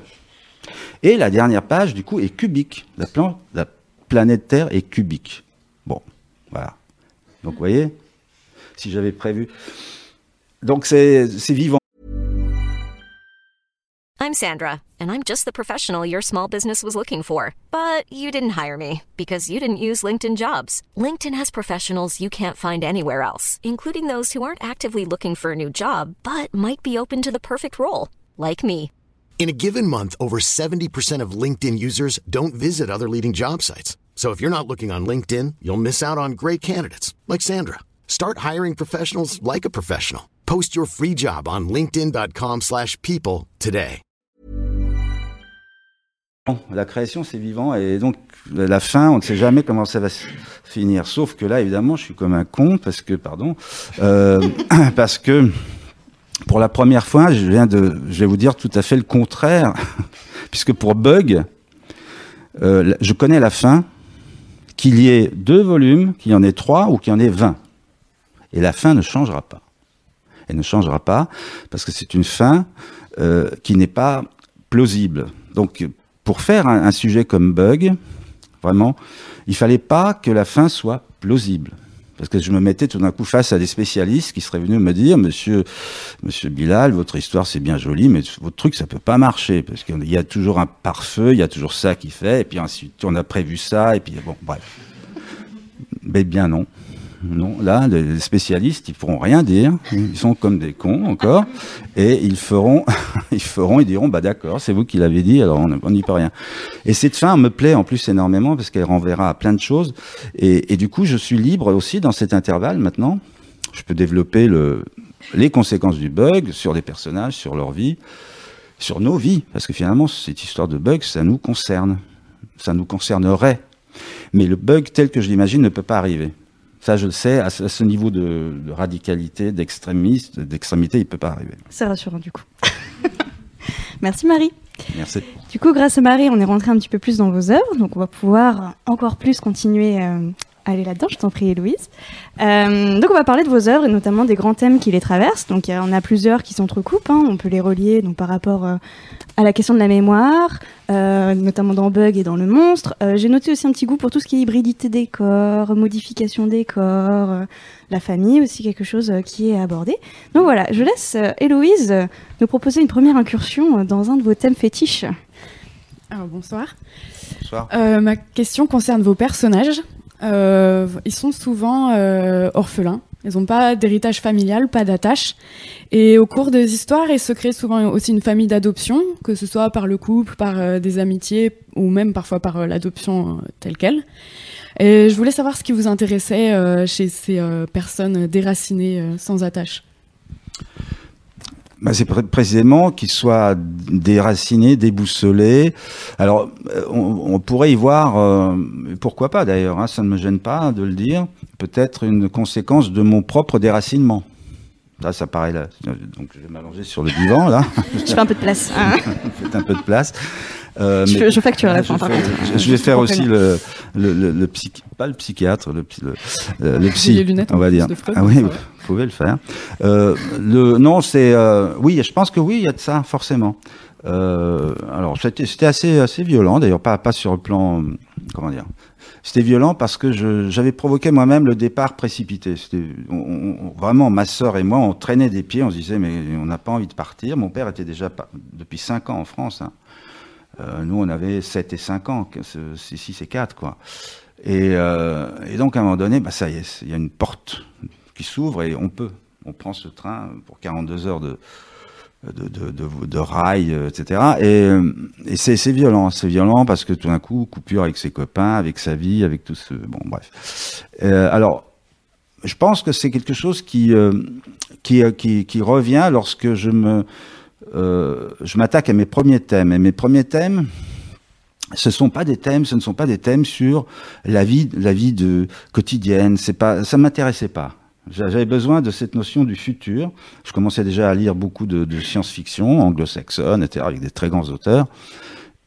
Et la dernière page, du coup, est cubique. La, plan, la planète Terre est cubique. Bon, voilà. Donc, vous voyez, si j'avais prévu. Donc, c'est vivant. I'm Sandra, and I'm just the professional your small business was looking for. But you didn't hire me because you didn't use LinkedIn jobs. LinkedIn has professionals you can't find anywhere else, including those who aren't actively looking for a new job, but might be open to the perfect role, like me. In a given month, over 70% of LinkedIn users don't visit other leading job sites. So if you're not looking on LinkedIn, you'll miss out on great candidates like Sandra. Start hiring professionals like a professional. Post your free job on linkedin.com/people today. La création c'est vivant et donc la fin, on ne sait jamais comment ça va finir. Sauf que là évidemment, je suis comme un con parce que pardon euh, *coughs* parce que pour la première fois, je viens de, vais vous dire tout à fait le contraire, *laughs* puisque pour Bug, euh, je connais la fin, qu'il y ait deux volumes, qu'il y en ait trois ou qu'il y en ait vingt. Et la fin ne changera pas. Elle ne changera pas parce que c'est une fin euh, qui n'est pas plausible. Donc, pour faire un, un, sujet comme Bug, vraiment, il fallait pas que la fin soit plausible. Parce que je me mettais tout d'un coup face à des spécialistes qui seraient venus me dire, monsieur, monsieur Bilal, votre histoire c'est bien joli, mais votre truc ça peut pas marcher. Parce qu'il y a toujours un pare-feu, il y a toujours ça qui fait, et puis ensuite on a prévu ça, et puis bon, bref. Mais bien non. Non, là, les spécialistes, ils pourront rien dire. Ils sont comme des cons encore, et ils feront, *laughs* ils feront, ils diront, bah d'accord, c'est vous qui l'avez dit, alors on n'y peut rien. Et cette fin me plaît en plus énormément parce qu'elle renverra à plein de choses. Et, du coup, je suis libre aussi dans cet intervalle maintenant. Je peux développer le, les conséquences du bug sur les personnages, sur leur vie, sur nos vies, parce que finalement, cette histoire de bug, ça nous concerne, ça nous concernerait. Mais le bug tel que je l'imagine ne peut pas arriver. Ça, je le sais, à ce, niveau de, radicalité, d'extrémiste, d'extrémité, il ne peut pas arriver. C'est rassurant, du coup. *laughs* Merci Marie. Merci. Du coup, grâce à Marie, on est rentré un petit peu plus dans vos œuvres, donc on va pouvoir encore plus continuer euh, aller là-dedans. Je t'en prie, Héloïse. Euh, donc, on va parler de vos œuvres et notamment des grands thèmes qui les traversent. Donc, il y en a plusieurs qui s'entrecoupent. Hein. On peut les relier donc, par rapport euh, à la question de la mémoire, euh, notamment dans Bug et dans Le Monstre. J'ai noté aussi un petit goût pour tout ce qui est hybridité des corps, modification des corps, la famille aussi, quelque chose qui est abordé. Donc, voilà, je laisse Héloïse nous proposer une première incursion dans un de vos thèmes fétiches. Alors, bonsoir. Bonsoir. ma question concerne vos personnages. Euh, ils sont souvent euh, orphelins. Ils n'ont pas d'héritage familial, pas d'attache. Et au cours des histoires, il se crée souvent aussi une famille d'adoption, que ce soit par le couple, par euh, des amitiés ou même parfois par l'adoption telle qu'elle. Et je voulais savoir ce qui vous intéressait chez ces personnes déracinées sans attache. Bah, c'est précisément qu'ils soient déracinés, déboussolés. Alors, on, pourrait y voir, pourquoi pas d'ailleurs, hein, ça ne me gêne pas de le dire, peut-être une conséquence de mon propre déracinement. Là, ça paraît là. Donc, je vais m'allonger sur le divan, là. *laughs* Je fais un peu de place. *laughs* Faites un peu de place. Euh, je, je, facture à la *laughs* fin. Je, vais faire aussi le, le, le, le pas le psychiatre, le, le, le psy, les lunettes, on va dire. ah oui, vous pouvez le faire. Euh, le, non, c'est, euh, oui, je pense que oui, il y a de ça, forcément. Euh, alors, c'était assez, assez violent, d'ailleurs, pas, pas sur le plan, comment dire, c'était violent parce que j'avais provoqué moi-même le départ précipité. C'était vraiment ma sœur et moi, on traînait des pieds, on se disait mais on n'a pas envie de partir. Mon père était déjà depuis 5 ans en France. Hein. Euh, nous, on avait 7 et 5 ans, c'est 6 et 4 quoi. Et, euh, et, donc à un moment donné, bah ça y est, il y a une porte qui s'ouvre et on peut. On prend ce train pour 42 heures de, de, de, de, rails, etc. Et, c'est violent, c'est violent parce que tout d'un coup, coupure avec ses copains, avec sa vie, avec tout ce... Bon, bref. Euh, alors, je pense que c'est quelque chose qui, qui, revient lorsque je me... Euh, je m'attaque à mes premiers thèmes. Et mes premiers thèmes, ce sont pas des thèmes, ce ne sont pas des thèmes sur la vie, la vie de quotidienne. C'est pas, ça m'intéressait pas. J'avais besoin de cette notion du futur. Je commençais déjà à lire beaucoup de, de science-fiction anglo-saxonne, etc., avec des très grands auteurs.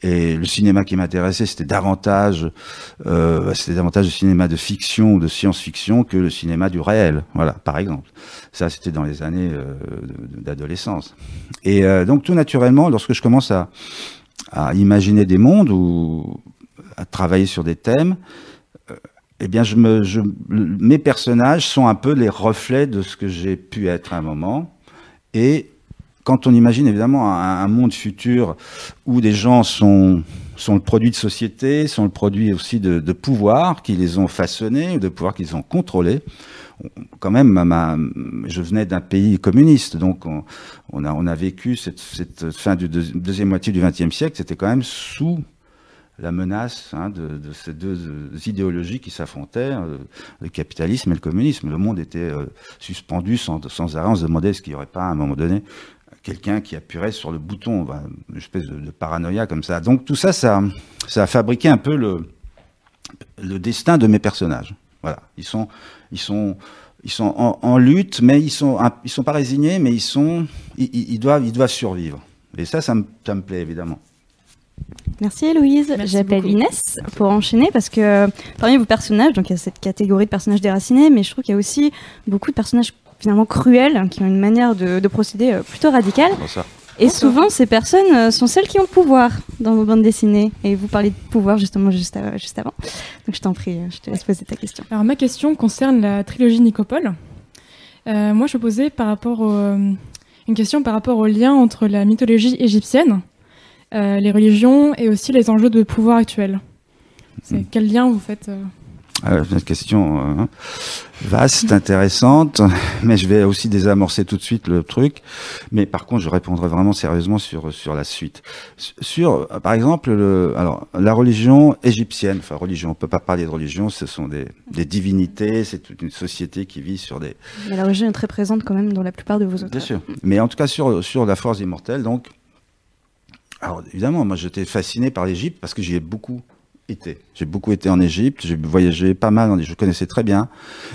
Et le cinéma qui m'intéressait, c'était davantage, euh, c'était davantage le cinéma de fiction ou de science-fiction que le cinéma du réel. Voilà, par exemple. Ça, c'était dans les années euh, d'adolescence. Et euh, donc, tout naturellement, lorsque je commence à, imaginer des mondes ou à travailler sur des thèmes, eh bien, mes personnages sont un peu les reflets de ce que j'ai pu être à un moment. Et quand on imagine évidemment un, monde futur où des gens sont, sont le produit de société, sont le produit aussi de, de pouvoir qui les ont façonnés, de pouvoir qu'ils ont contrôlé. Quand même, je venais d'un pays communiste, donc on, a, on a vécu cette, fin du deuxième moitié du XXe siècle, c'était quand même sous la menace hein, de, de, ces deux idéologies qui s'affrontaient, euh, le capitalisme et le communisme. Le monde était euh, suspendu sans, sans, arrêt. On se demandait est-ce qu'il n'y aurait pas à un moment donné quelqu'un qui appuierait sur le bouton, bah, une espèce de, de, paranoïa comme ça. Donc tout ça, ça, ça a fabriqué un peu le, le destin de mes personnages. Voilà, ils sont, ils sont, ils sont en, en lutte, mais ils sont, ils sont pas résignés, mais ils sont, ils, ils, doivent, ils doivent survivre. Et ça, ça me, ça me plaît évidemment. Merci Héloïse. J'appelle Inès pour enchaîner parce que parmi vos personnages, donc il y a cette catégorie de personnages déracinés, mais je trouve qu'il y a aussi beaucoup de personnages finalement cruels qui ont une manière de, de procéder euh, plutôt radicale. Et souvent, ces personnes euh, sont celles qui ont le pouvoir dans vos bandes dessinées. Et vous parlez de pouvoir justement juste, à, juste avant. Donc je t'en prie, je te laisse poser ta question. Alors ma question concerne la trilogie Nicopole. Euh, moi, je posais par rapport au, une question par rapport au lien entre la mythologie égyptienne euh, les religions et aussi les enjeux de pouvoir actuels. C'est hmm. quel lien vous faites euh ah, une question euh, vaste, intéressante, *laughs* mais je vais aussi désamorcer tout de suite le truc. Mais par contre, je répondrai vraiment sérieusement sur sur la suite. Sur, par exemple, le, alors la religion égyptienne. Enfin, religion. On peut pas parler de religion. Ce sont des, des divinités. C'est toute une société qui vit sur des. Mais la religion est très présente quand même dans la plupart de vos auteurs. Bien sûr. Mais en tout cas sur sur la force immortelle, donc alors évidemment, moi j'étais fasciné par l'Égypte parce que j'y ai beaucoup J'ai beaucoup été en Égypte, j'ai voyagé pas mal, je connaissais très bien.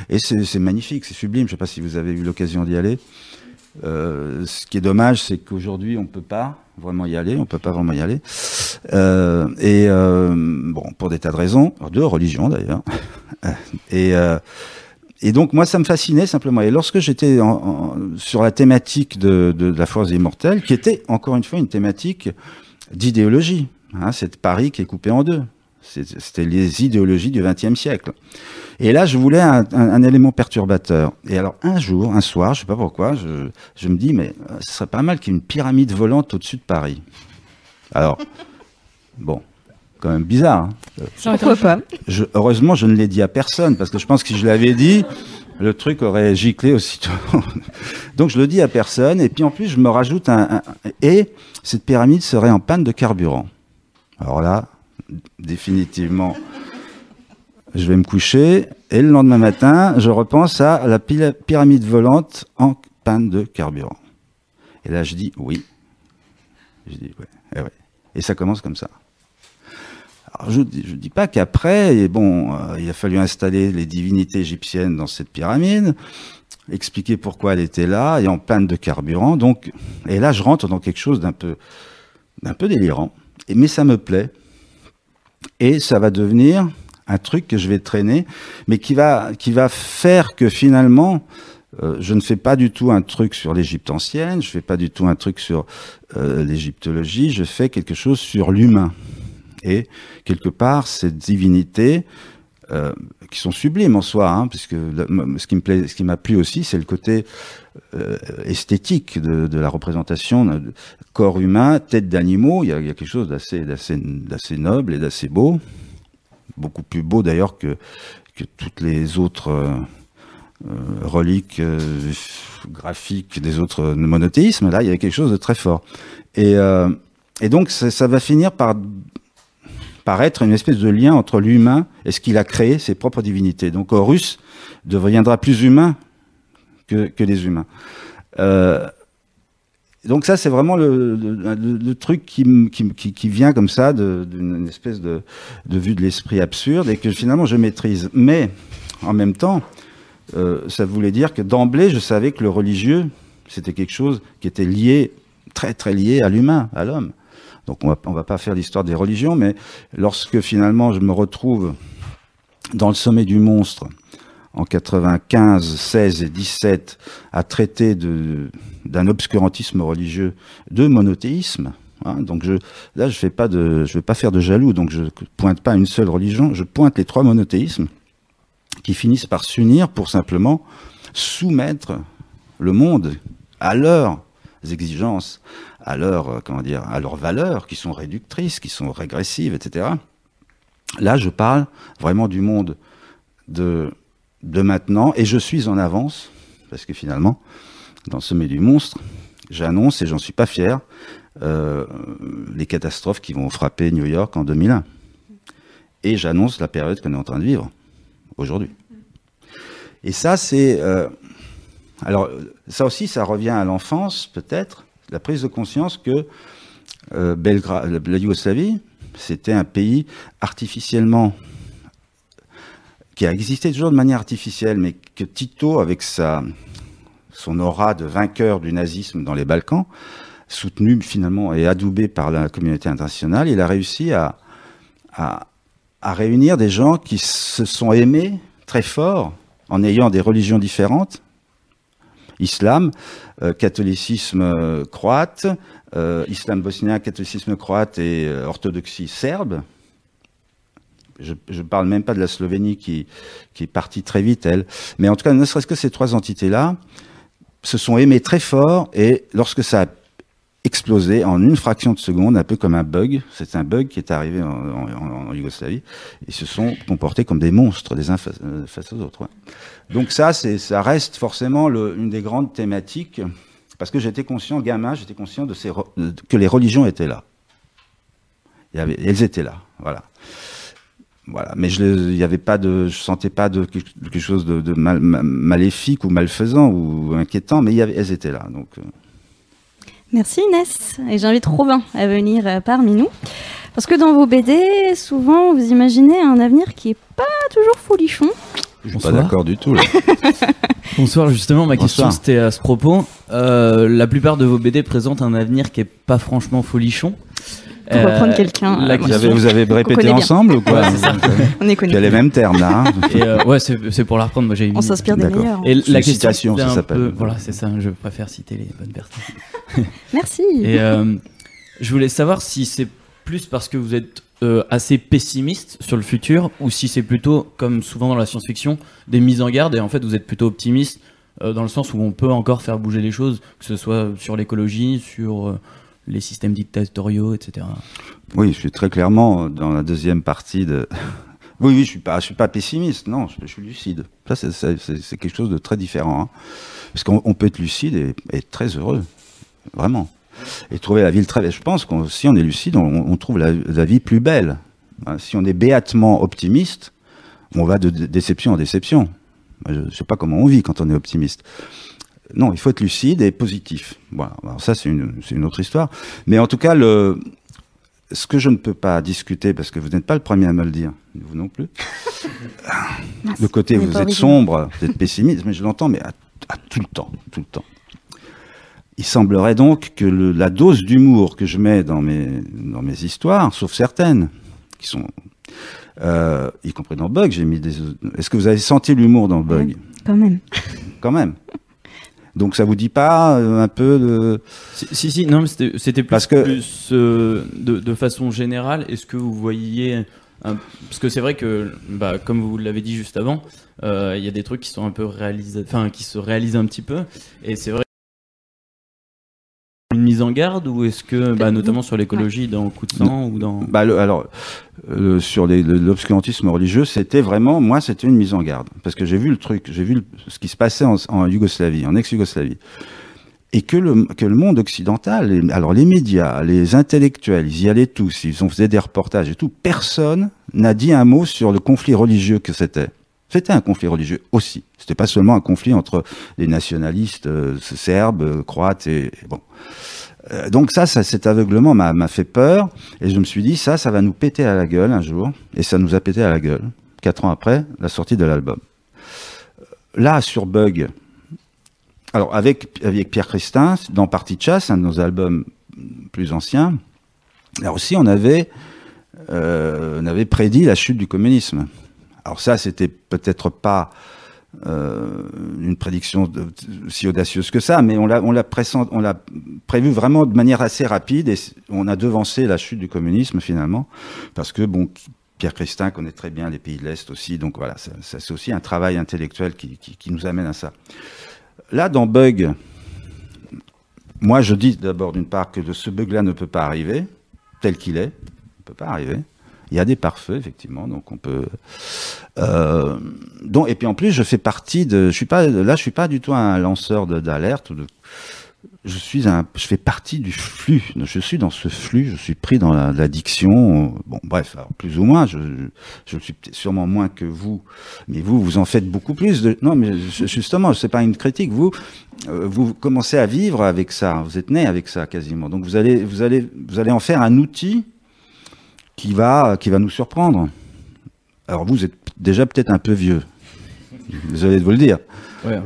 Et c'est magnifique, c'est sublime. Je ne sais pas si vous avez eu l'occasion d'y aller. Euh, ce qui est dommage, c'est qu'aujourd'hui, on ne peut pas vraiment y aller, on peut pas vraiment y aller. Euh, et euh, bon, pour des tas de raisons, de religion d'ailleurs. *laughs* et, donc moi, ça me fascinait simplement. Et lorsque j'étais sur la thématique de, la force immortelle, qui était encore une fois une thématique d'idéologie, hein, c'est Paris qui est coupé en deux. C'était les idéologies du XXe siècle. Et là, je voulais un, un, un, élément perturbateur. Et alors, un jour, un soir, je sais pas pourquoi, je, je me dis, mais euh, ce serait pas mal qu'il y ait une pyramide volante au-dessus de Paris. Alors, *laughs* bon, quand même bizarre. Hein. Pourquoi pas je, Heureusement, je ne l'ai dit à personne, parce que je pense que si je l'avais dit, le truc aurait giclé aussitôt. *laughs* Donc je le dis à personne, et puis en plus je me rajoute un, un, Et cette pyramide serait en panne de carburant. Alors là, définitivement, je vais me coucher, et le lendemain matin, je repense à la pyramide volante en panne de carburant. Et là, je dis oui. Je dis ouais, et, eh et ça commence comme ça. Je ne dis pas qu'après, bon, euh, il a fallu installer les divinités égyptiennes dans cette pyramide, expliquer pourquoi elle était là, et en panne de carburant. Donc, et là, je rentre dans quelque chose d'un peu, d'un peu délirant. Et, mais ça me plaît. Et ça va devenir un truc que je vais traîner, mais qui va, qui va faire que finalement, euh, je ne fais pas du tout un truc sur l'Égypte ancienne, je fais pas du tout un truc sur euh, l'égyptologie, je fais quelque chose sur l'humain. Et quelque part, ces divinités, euh, qui sont sublimes en soi, hein, puisque ce qui me plaît, ce qui m'a plu aussi, c'est le côté euh, esthétique de, la représentation corps humain, tête d'animaux. Il, y a quelque chose d'assez, noble et d'assez beau, beaucoup plus beau d'ailleurs que, toutes les autres euh, reliques graphiques des autres monothéismes. Là, il y a quelque chose de très fort. Et, donc, ça, va finir par paraître une espèce de lien entre l'humain et ce qu'il a créé, ses propres divinités. Donc, Horus deviendra plus humain que, les humains. Euh, donc ça, c'est vraiment le, truc qui, qui, qui, vient comme ça d'une espèce de, de vue de l'esprit absurde et que finalement je maîtrise. Mais en même temps, euh, ça voulait dire que d'emblée, je savais que le religieux, c'était quelque chose qui était lié, très très lié à l'humain, à l'homme. Donc on va, va pas faire l'histoire des religions, mais lorsque finalement je me retrouve dans le sommet du monstre, en 95, 16 et 17, à traiter d'un obscurantisme religieux, de monothéisme, Hein, donc là, je fais pas de, je vais pas faire de jaloux. Donc je pointe pas une seule religion. Je pointe les trois monothéismes qui finissent par s'unir pour simplement soumettre le monde à leurs exigences, à leurs, euh, comment dire, à leurs valeurs qui sont réductrices, qui sont régressives, etc. Là, je parle vraiment du monde de, de maintenant et je suis en avance parce que finalement, dans le sommet du monstre, j'annonce et j'en suis pas fier euh, les catastrophes qui vont frapper New York en 2001. Et j'annonce la période qu'on est en train de vivre aujourd'hui. Et ça, c'est... Euh, alors, ça aussi, ça revient à l'enfance, peut-être, la prise de conscience que euh, la Yougoslavie, c'était un pays artificiellement qui a existé toujours de manière artificielle, mais que Tito, avec sa, son aura de vainqueur du nazisme dans les Balkans, soutenu finalement et adoubé par la communauté internationale, il a réussi à, à réunir des gens qui se sont aimés très fort en ayant des religions différentes, islam, euh, catholicisme euh, croate, euh, islam bosnien, catholicisme croate et orthodoxie serbe. Je ne parle même pas de la Slovénie qui, qui est partie très vite, elle. Mais en tout cas, ne serait-ce que ces trois entités-là se sont aimées très fort et lorsque ça a explosé en une fraction de seconde, un peu comme un bug. C'est un bug qui est arrivé en, Yougoslavie. Ils se sont comportés comme des monstres les uns face, euh, face aux autres. Donc ça, ça reste forcément une des grandes thématiques, parce que j'étais conscient, gamin, j'étais conscient de que les religions étaient là. Elles étaient là, voilà. Voilà, mais je y avait pas je sentais pas quelque chose de, de mal, maléfique ou malfaisant ou inquiétant, mais il y avait, elles étaient là. Donc, euh, Merci Inès, et j'invite Robin à venir euh, parmi nous. Parce que dans vos BD, souvent vous imaginez un avenir qui est pas toujours folichon. Je suis pas d'accord du tout. Là. *laughs* Bonsoir, justement, ma Bonsoir. question c'était à ce propos. Euh, la plupart de vos BD présentent un avenir qui est pas franchement folichon. Pour reprendre quelqu'un. Euh, vous, avez, vous avez *laughs* répété ensemble ou quoi ouais, ça. On est connus. Il y a les mêmes termes là. Hein. Et euh, ouais, c'est pour la reprendre. Moi, j'ai On s'inspire des meilleurs. Et la question, ça s'appelle. Voilà, c'est ça. Je préfère citer les bonnes personnes. *laughs* Merci. Et euh, je voulais savoir si c'est plus parce que vous êtes euh, assez pessimiste sur le futur ou si c'est plutôt, comme souvent dans la science-fiction, des mises en garde et en fait vous êtes plutôt optimiste euh, dans le sens où on peut encore faire bouger les choses, que ce soit sur l'écologie, sur euh, les systèmes dictatoriaux, etc. Oui, je suis très clairement dans la deuxième partie de. *laughs* Oui, oui, je suis pas, je suis pas pessimiste. Non, je, je suis lucide. Ça, c'est quelque chose de très différent. Hein. Parce qu'on peut être lucide et, et être très heureux, vraiment. Et trouver la vie très belle. Je pense que si on est lucide, on, on trouve la, la, vie plus belle. Hein, si on est béatement optimiste, on va de déception en déception. Je ne sais pas comment on vit quand on est optimiste. Non, il faut être lucide et positif. Voilà. Alors ça, c'est une, une, autre histoire. Mais en tout cas, le, ce que je ne peux pas discuter, parce que vous n'êtes pas le premier à me le dire, vous non plus. *laughs* le côté vous êtes sombre, vous êtes pessimiste, mais je l'entends, mais à, tout le temps, tout le temps. Il semblerait donc que le, la dose d'humour que je mets dans mes, dans mes histoires, sauf certaines, qui sont, euh, y compris dans Bug, j'ai mis des. Est-ce que vous avez senti l'humour dans Bug Quand même. Quand même. Donc ça vous dit pas euh, un peu de si si, non c'était plus, Parce que... plus euh, de, de, façon générale est-ce que vous voyez parce que c'est vrai que bah, comme vous l'avez dit juste avant euh, il y a des trucs qui sont un peu réalisés enfin qui se réalisent un petit peu et c'est vrai une mise en garde ou est-ce que, bah, notamment sur l'écologie, dans Coup de sang ou dans... Bah, alors, euh, sur l'obscurantisme religieux, c'était vraiment, moi, c'était une mise en garde. Parce que j'ai vu le truc, j'ai vu ce qui se passait en, Yougoslavie, en ex-Yougoslavie. Et que le, que le monde occidental, alors les médias, les intellectuels, ils y allaient tous, ils ont fait des reportages et tout, personne n'a dit un mot sur le conflit religieux que c'était. C'était un conflit religieux aussi. C'était pas seulement un conflit entre les nationalistes euh, serbes, croates et, bon. Euh, donc ça, cet aveuglement m'a fait peur et je me suis dit ça, ça va nous péter à la gueule un jour et ça nous a pété à la gueule quatre ans après la sortie de l'album. Euh, là sur Bug, alors avec Pierre Christin dans Partie de chasse, un de nos albums plus anciens, là aussi on avait prédit la chute du communisme. Alors ça, c'était peut-être pas euh, une prédiction si audacieuse que ça, mais on l'a, prévu vraiment de manière assez rapide et on a devancé la chute du communisme finalement, parce que bon, Pierre Christin connaît très bien les pays de l'Est aussi, donc voilà, ça, c'est aussi un travail intellectuel qui, qui, nous amène à ça. Là, dans Bug, moi je dis d'abord d'une part que ce bug-là ne peut pas arriver, tel qu'il est, ne peut pas arriver. Il y a des pare-feux, effectivement, donc on peut. Euh, donc, et puis en plus, je fais partie de. Je suis pas là, je suis pas du tout un lanceur d'alerte. Je suis un. Je fais partie du flux. Je suis dans ce flux. Je suis pris dans l'addiction. Bon, bref, plus ou moins. Je, je suis sûrement moins que vous, mais vous, vous en faites beaucoup plus. Non, mais justement, c'est pas une critique. Vous, euh, vous commencez à vivre avec ça. Vous êtes né avec ça quasiment. Donc vous allez, vous allez, vous allez en faire un outil qui va, qui va nous surprendre. Alors vous êtes déjà peut-être un peu vieux. Désolé de vous le dire.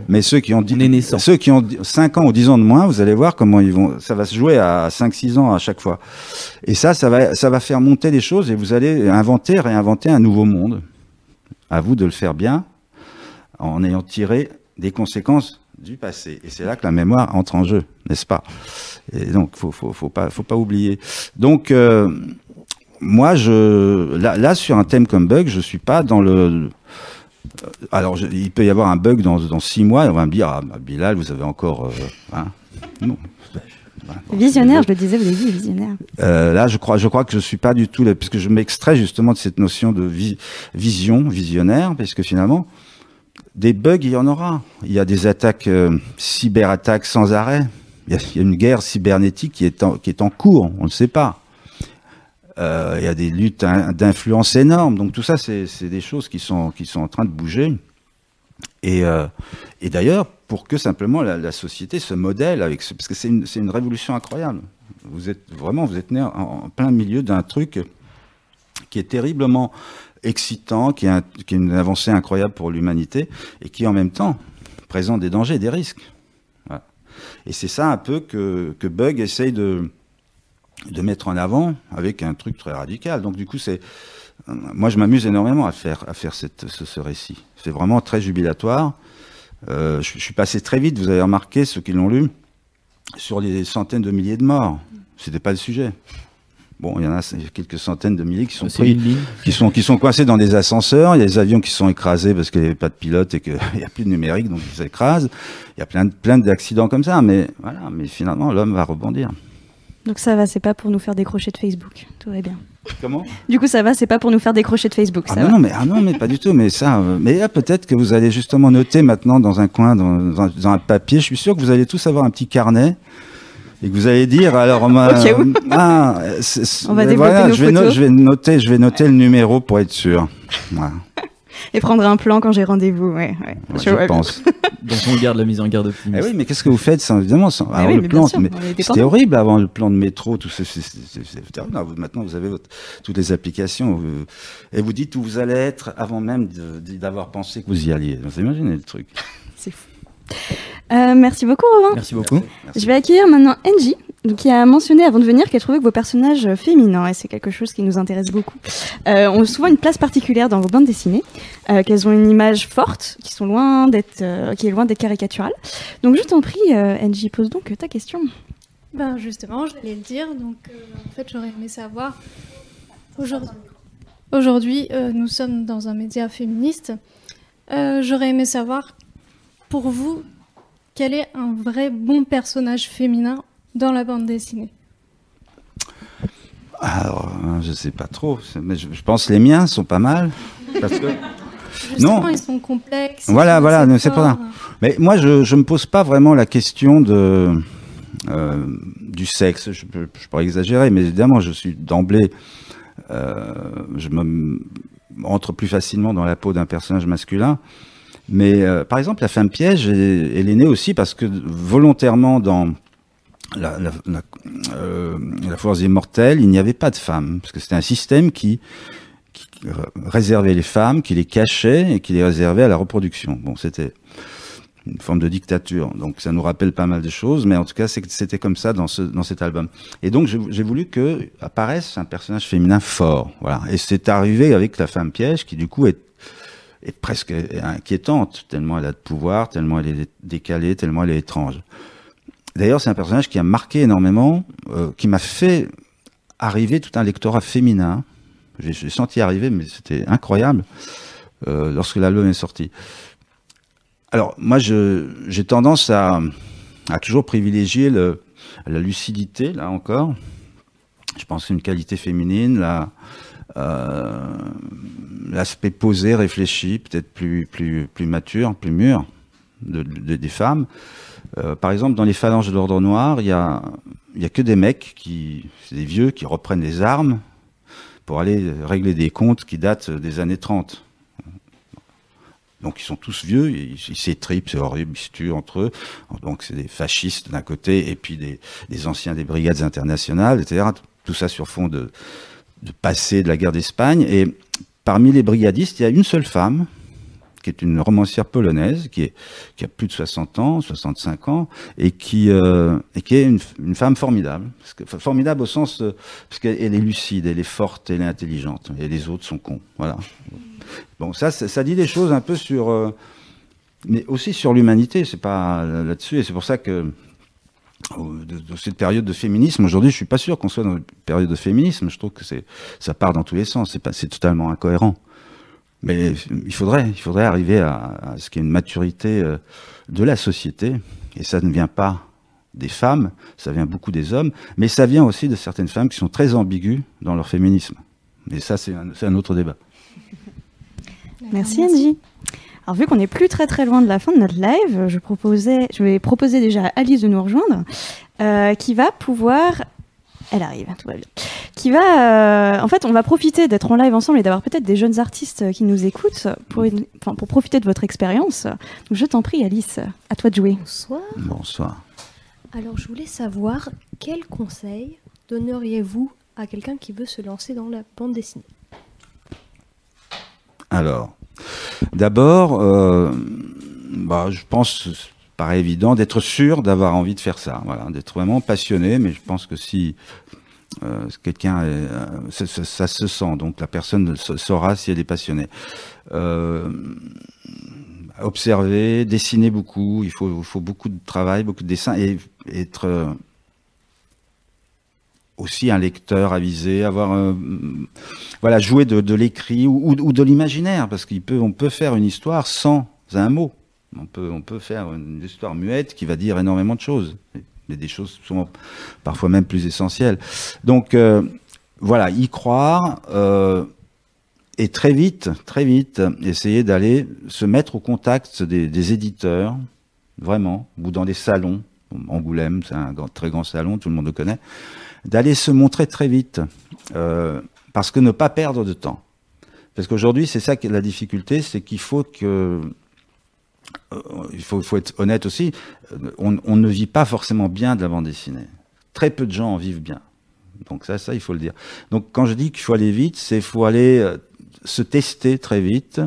Mais ceux qui ont dit, ceux qui ont 5 ans ou 10 ans de moins, vous allez voir comment ils vont, ça va se jouer à 5 6 ans à chaque fois. Et ça ça va ça va faire monter les choses et vous allez inventer réinventer un nouveau monde. À vous de le faire bien en ayant tiré des conséquences du passé. Et c'est là que la mémoire entre en jeu, n'est-ce pas? Et donc faut faut faut pas faut pas oublier. Donc euh, moi, je, là, sur un thème comme bug, je suis pas dans le. Alors, il peut y avoir un bug dans, dans six mois, et on va me dire, ah, bah, Bilal, vous avez encore. Euh, hein non. Visionnaire, je le disais, vous avez dit visionnaire. Euh, là, je crois, je crois que je suis pas du tout, là, puisque je m'extrais justement de cette notion de vision, visionnaire, parce que finalement, des bugs, il y en aura. Il y a des attaques, euh, cyberattaques sans arrêt. Il y, a, il y, a, une guerre cybernétique qui est en, qui est en cours, on ne sait pas. Euh, il y a des luttes d'influence énormes. Donc tout ça, c'est des choses qui sont, qui sont en train de bouger. Et, euh, d'ailleurs, pour que simplement la, société se modèle avec ce, parce que c'est une, une, révolution incroyable. Vous êtes vraiment, vous êtes né en, plein milieu d'un truc qui est terriblement excitant, qui est, une avancée incroyable pour l'humanité et qui en même temps présente des dangers, des risques. Et c'est ça un peu que Bug essaye de, de mettre en avant avec un truc très radical. Donc du coup, c'est moi je m'amuse énormément à faire à faire cette, ce, récit. C'est vraiment très jubilatoire. Euh, je, suis passé très vite. Vous avez remarqué ceux qui l'ont lu sur les centaines de milliers de morts. C'était pas le sujet. Bon, il y en a, quelques centaines de milliers qui sont pris, qui sont qui sont coincés dans des ascenseurs. Il y a des avions qui sont écrasés parce qu'il n'y avait pas de pilote et qu'il *laughs* n'y a plus de numérique, donc ils s'écrasent. Il y a plein plein d'accidents comme ça, mais voilà. Mais finalement, l'homme va rebondir. Donc ça va, c'est pas pour nous faire décrocher de Facebook. Tout va bien. Comment? Du coup, ça va, c'est pas pour nous faire décrocher de Facebook. Ah non, mais ah non, mais pas du tout. Mais ça, euh, mais là, peut-être que vous allez justement noter maintenant dans un coin, dans, dans, un papier. Je suis sûr que vous allez tous avoir un petit carnet et que vous allez dire alors *laughs* va ah, on va développer je, vais je vais noter je vais noter le numéro pour être sûr voilà. Et prendre un plan quand j'ai rendez-vous. Ouais, ouais. je, pense. *laughs* Donc on garde la mise en garde optimiste. Eh oui, mais qu'est-ce que vous faites sans, évidemment sans, ah oui, le plan C'était horrible avant le plan de métro, tout ça. maintenant vous avez votre, toutes les applications et vous dites où vous allez être avant même d'avoir pensé que vous y alliez. Vous imaginez le truc C'est fou. Euh, merci beaucoup, Robin. Merci beaucoup. Je vais accueillir maintenant Angie, qui a mentionné avant de venir qu'elle trouvait que vos personnages féminins, et c'est quelque chose qui nous intéresse beaucoup, euh, ont souvent une place particulière dans vos bandes dessinées, euh, qu'elles ont une image forte, qui sont loin d'être, qui est loin d'être caricaturale. Donc je t'en prie, Angie, pose donc ta question. Ben justement, j'allais le dire. Donc en fait, j'aurais aimé savoir aujourd'hui. Aujourd'hui, nous sommes dans un média féministe. j'aurais aimé savoir pour vous, quel est un vrai bon personnage féminin dans la bande dessinée Alors, hein, je sais pas trop, mais je, pense que les miens sont pas mal. Parce que... *laughs* Justement, ils sont complexes. Voilà, voilà, c'est pas ça. Mais moi, je ne me pose pas vraiment la question de, euh, du sexe. Je, je, pourrais exagérer, mais évidemment, je suis d'emblée. Euh, je me entre plus facilement dans la peau d'un personnage masculin. Mais euh, par exemple, la femme piège, elle, est née aussi parce que volontairement dans la, euh, la force immortelle, il n'y avait pas de femmes, parce que c'était un système qui, réservait les femmes, qui les cachait et qui les réservait à la reproduction. Bon, c'était une forme de dictature. Donc ça nous rappelle pas mal de choses, mais en tout cas c'était comme ça dans, ce, dans cet album. Et donc j'ai voulu que apparaisse un personnage féminin fort. Voilà. Et c'est arrivé avec la femme piège, qui du coup est presque inquiétante, tellement elle a de pouvoir, tellement elle est décalée, tellement elle est étrange. D'ailleurs, c'est un personnage qui a marqué énormément, euh, qui m'a fait arriver tout un lectorat féminin. J'ai senti arriver, mais c'était incroyable euh, lorsque l'album est sorti. Alors, moi, j'ai tendance à, toujours privilégier la lucidité, là encore. Je pense une qualité féminine, euh, l'aspect posé, réfléchi, peut-être plus mature, plus mûr de, des femmes. Euh, par exemple, dans les phalanges de l'ordre noir, il y a, y a que des mecs, qui, des vieux, qui reprennent les armes pour aller régler des comptes qui datent des années 30. Donc ils sont tous vieux, ils s'étripent, c'est horrible, ils se tuent entre eux. Donc c'est des fascistes d'un côté et puis des, anciens des brigades internationales, etc. Tout ça sur fond de, de passé de la guerre d'Espagne. Et parmi les brigadistes, il y a une seule femme, qui est une romancière polonaise, qui, est, qui a plus de 60 ans, 65 ans, et qui, euh, et qui est une, femme formidable. Formidable au sens, parce qu'elle est lucide, elle est forte, elle est intelligente, et les autres sont cons. Voilà. Bon, ça, ça, dit des choses un peu sur, euh, mais aussi sur l'humanité. C'est pas là-dessus, et c'est pour ça que de, cette période de féminisme. Aujourd'hui, je suis pas sûr qu'on soit dans une période de féminisme. Je trouve que c'est, ça part dans tous les sens. C'est totalement incohérent. Mais il faudrait, il faudrait arriver à, ce qu'il y ait une maturité euh, de la société. Et ça ne vient pas des femmes, ça vient beaucoup des hommes, mais ça vient aussi de certaines femmes qui sont très ambiguës dans leur féminisme. Et ça, c'est un, autre débat. Merci Angie. Alors vu qu'on n'est plus très très loin de la fin de notre live, je proposais, je vais proposer déjà à Alice de nous rejoindre, euh, qui va pouvoir elle arrive, tout va bien. Qui va, euh, en fait, on va profiter d'être en live ensemble et d'avoir peut-être des jeunes artistes qui nous écoutent pour, enfin, pour profiter de votre expérience. Donc, je t'en prie, Alice, à toi de jouer. Bonsoir. Bonsoir. Alors, je voulais savoir quel conseil donneriez-vous à quelqu'un qui veut se lancer dans la bande dessinée? Alors, D'abord, euh, bah, je pense, paraît évident, d'être sûr d'avoir envie de faire ça, voilà, d'être vraiment passionné. Mais je pense que si euh, quelqu'un, euh, ça, se sent, donc la personne saura si elle est passionnée. Euh, observer, dessiner beaucoup. Il faut, beaucoup de travail, beaucoup de dessin et être aussi un lecteur avisé, avoir voilà jouer de, l'écrit ou, de l'imaginaire, parce qu'on peut faire une histoire sans un mot. On peut faire une histoire muette qui va dire énormément de choses, mais des choses souvent parfois même plus essentielles. Donc euh, voilà, y croire. Euh, et très vite, très vite, essayer d'aller se mettre au contact des, éditeurs, vraiment, ou dans des salons. Angoulême, c'est un très grand salon, tout le monde le connaît d'aller se montrer très vite, euh, parce que ne pas perdre de temps. Parce qu'aujourd'hui, c'est ça la difficulté, c'est qu'il faut que il faut, être honnête aussi, on, on, ne vit pas forcément bien de la bande dessinée. Très peu de gens en vivent bien. Donc ça, ça, il faut le dire. Donc quand je dis qu'il faut aller vite, c'est faut aller euh, se tester très vite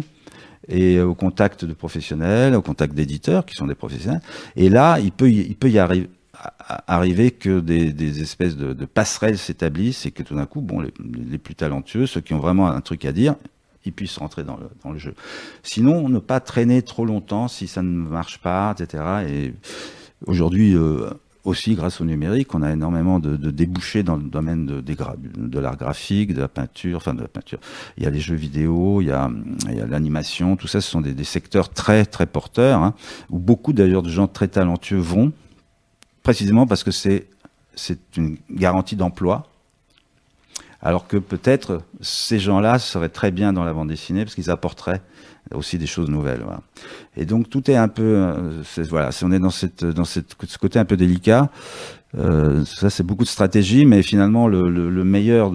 et au contact de professionnels, au contact d'éditeurs qui sont des professionnels. Et là, il peut, il peut y arriver, que des, espèces de, de passerelles s'établissent et que tout d'un coup, bon, les, les, plus talentueux, ceux qui ont vraiment un truc à dire, puissent rentrer dans le, jeu. Sinon, ne pas traîner trop longtemps si ça ne marche pas, etc. Et aujourd'hui, euh, aussi grâce au numérique, on a énormément de, débouchés dans le domaine de, l'art graphique, de la peinture, enfin de la peinture. Il y a les jeux vidéo, il y a, l'animation, tout ça, ce sont des, secteurs très très porteurs, hein, où beaucoup d'ailleurs de gens très talentueux vont, précisément parce que c'est une garantie d'emploi. Alors que peut-être ces gens-là seraient très bien dans la bande dessinée parce qu'ils apporteraient aussi des choses nouvelles. Et donc tout est un peu, euh, voilà, si on est dans cette, dans ce côté un peu délicat, euh, ça c'est beaucoup de stratégie, mais finalement le, le, le meilleur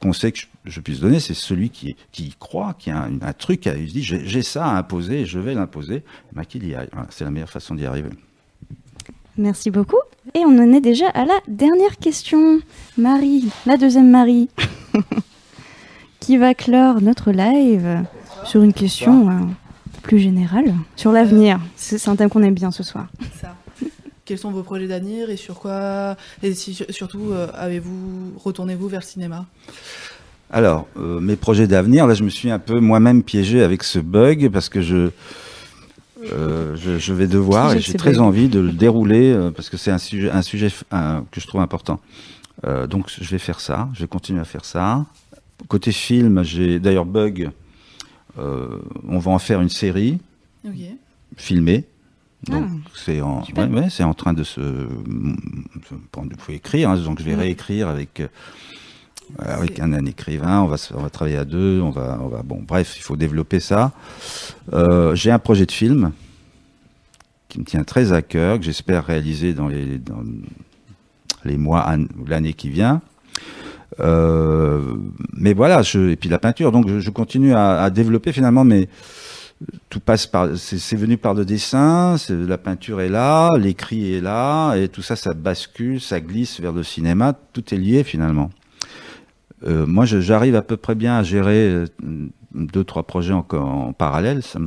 conseil que je, puisse donner, c'est celui qui, qui croit, qui a un, truc, il se dit j'ai ça à imposer, je vais l'imposer, bah, qu'il y aille. C'est la meilleure façon d'y arriver. Merci beaucoup. Et on en est déjà à la dernière question. Marie, la deuxième Marie, *laughs* qui va clore notre live sur une question euh, plus générale, sur l'avenir. C'est un thème qu'on aime bien ce soir. Ça. Quels sont vos projets d'avenir et sur quoi, et si, surtout, euh, avez-vous, retournez-vous vers le cinéma? Alors, euh, mes projets d'avenir, là, je me suis un peu moi-même piégé avec ce bug parce que je, euh, je, je, vais devoir, et j'ai très envie de le dérouler euh, parce que c'est un sujet, un sujet un, que je trouve important. Euh, donc, je vais faire ça, je vais continuer à faire ça. Côté film, j'ai d'ailleurs Bug, on va en faire une série okay. filmée. Donc ah, c'est en, ouais, ouais, c'est en train de se, il faut écrire, hein, donc je vais réécrire avec avec un, un, écrivain, on va, travailler à deux, on va, on va, bon, bref, il faut développer ça. Euh, J'ai un projet de film qui me tient très à cœur, que j'espère réaliser dans les, dans les mois, l'année qui vient. Euh, mais voilà, et puis la peinture, donc je, je continue à, à, développer finalement, mais tout passe par, c'est venu par le dessin, la peinture est là, l'écrit est là, et tout ça, ça bascule, ça glisse vers le cinéma, tout est lié finalement. Euh, moi, j'arrive à peu près bien à gérer euh, deux, trois projets encore en parallèle. C'est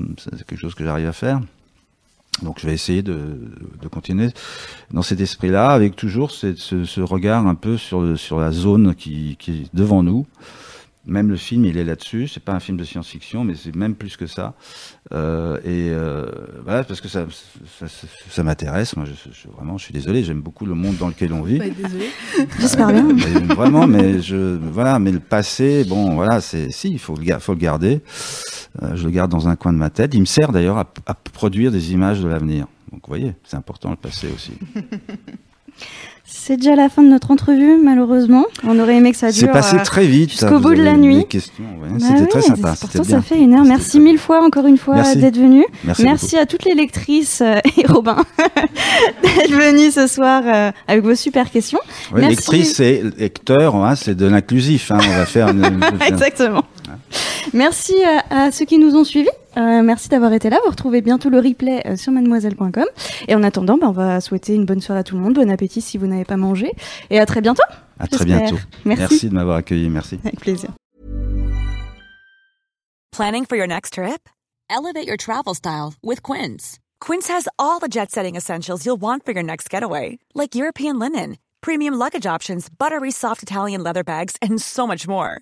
quelque chose que j'arrive à faire. Donc, je vais essayer de, de continuer dans cet esprit-là, avec toujours ce, ce, ce, regard un peu sur, sur la zone qui, qui est devant nous. Même le film, il est là-dessus. C'est pas un film de science-fiction, mais c'est même plus que ça. Euh, et euh, voilà, parce que ça, ça, ça, ça m'intéresse. Moi, je, je, vraiment, je suis désolé. J'aime beaucoup le monde dans lequel on vit. désolé. *laughs* J'espère bien. Mais, vraiment, mais je, voilà, mais le passé, bon, voilà, c'est si, il faut le, faut le garder. Euh, je le garde dans un coin de ma tête. Il me sert d'ailleurs à, à produire des images de l'avenir. Donc, vous voyez, c'est important le passé aussi. *laughs* C'est déjà la fin de notre entrevue, malheureusement. On aurait aimé que ça dure. C'est passé très vite. Jusqu'au bout de la nuit. Ouais. bah C'était très sympa. Pourtant, ça fait une heure. Merci mille fois, encore une fois, d'être venu. Merci, Merci à toutes les lectrices euh, et Robin *laughs* d'être venus ce soir euh, avec vos super questions. Ouais, lectrice et lecteur, hein, c'est de l'inclusif. Hein. On va faire. Une... *laughs* Exactement. *laughs* Merci à, à, ceux qui nous ont suivis. Euh, merci d'avoir été là. Vous retrouvez bientôt le replay euh, sur mademoiselle.com. Et en attendant, ben, on va souhaiter une bonne soirée à tout le monde. Bon appétit si vous n'avez pas mangé. Et à très bientôt. À très bientôt. Merci. merci de m'avoir accueilli. Merci. Avec plaisir. Planning for your next trip? Elevate your travel style with Quince. Quince has all the jet setting essentials you'll want for your next getaway, like European linen, premium luggage options, buttery soft Italian leather bags, and so much more.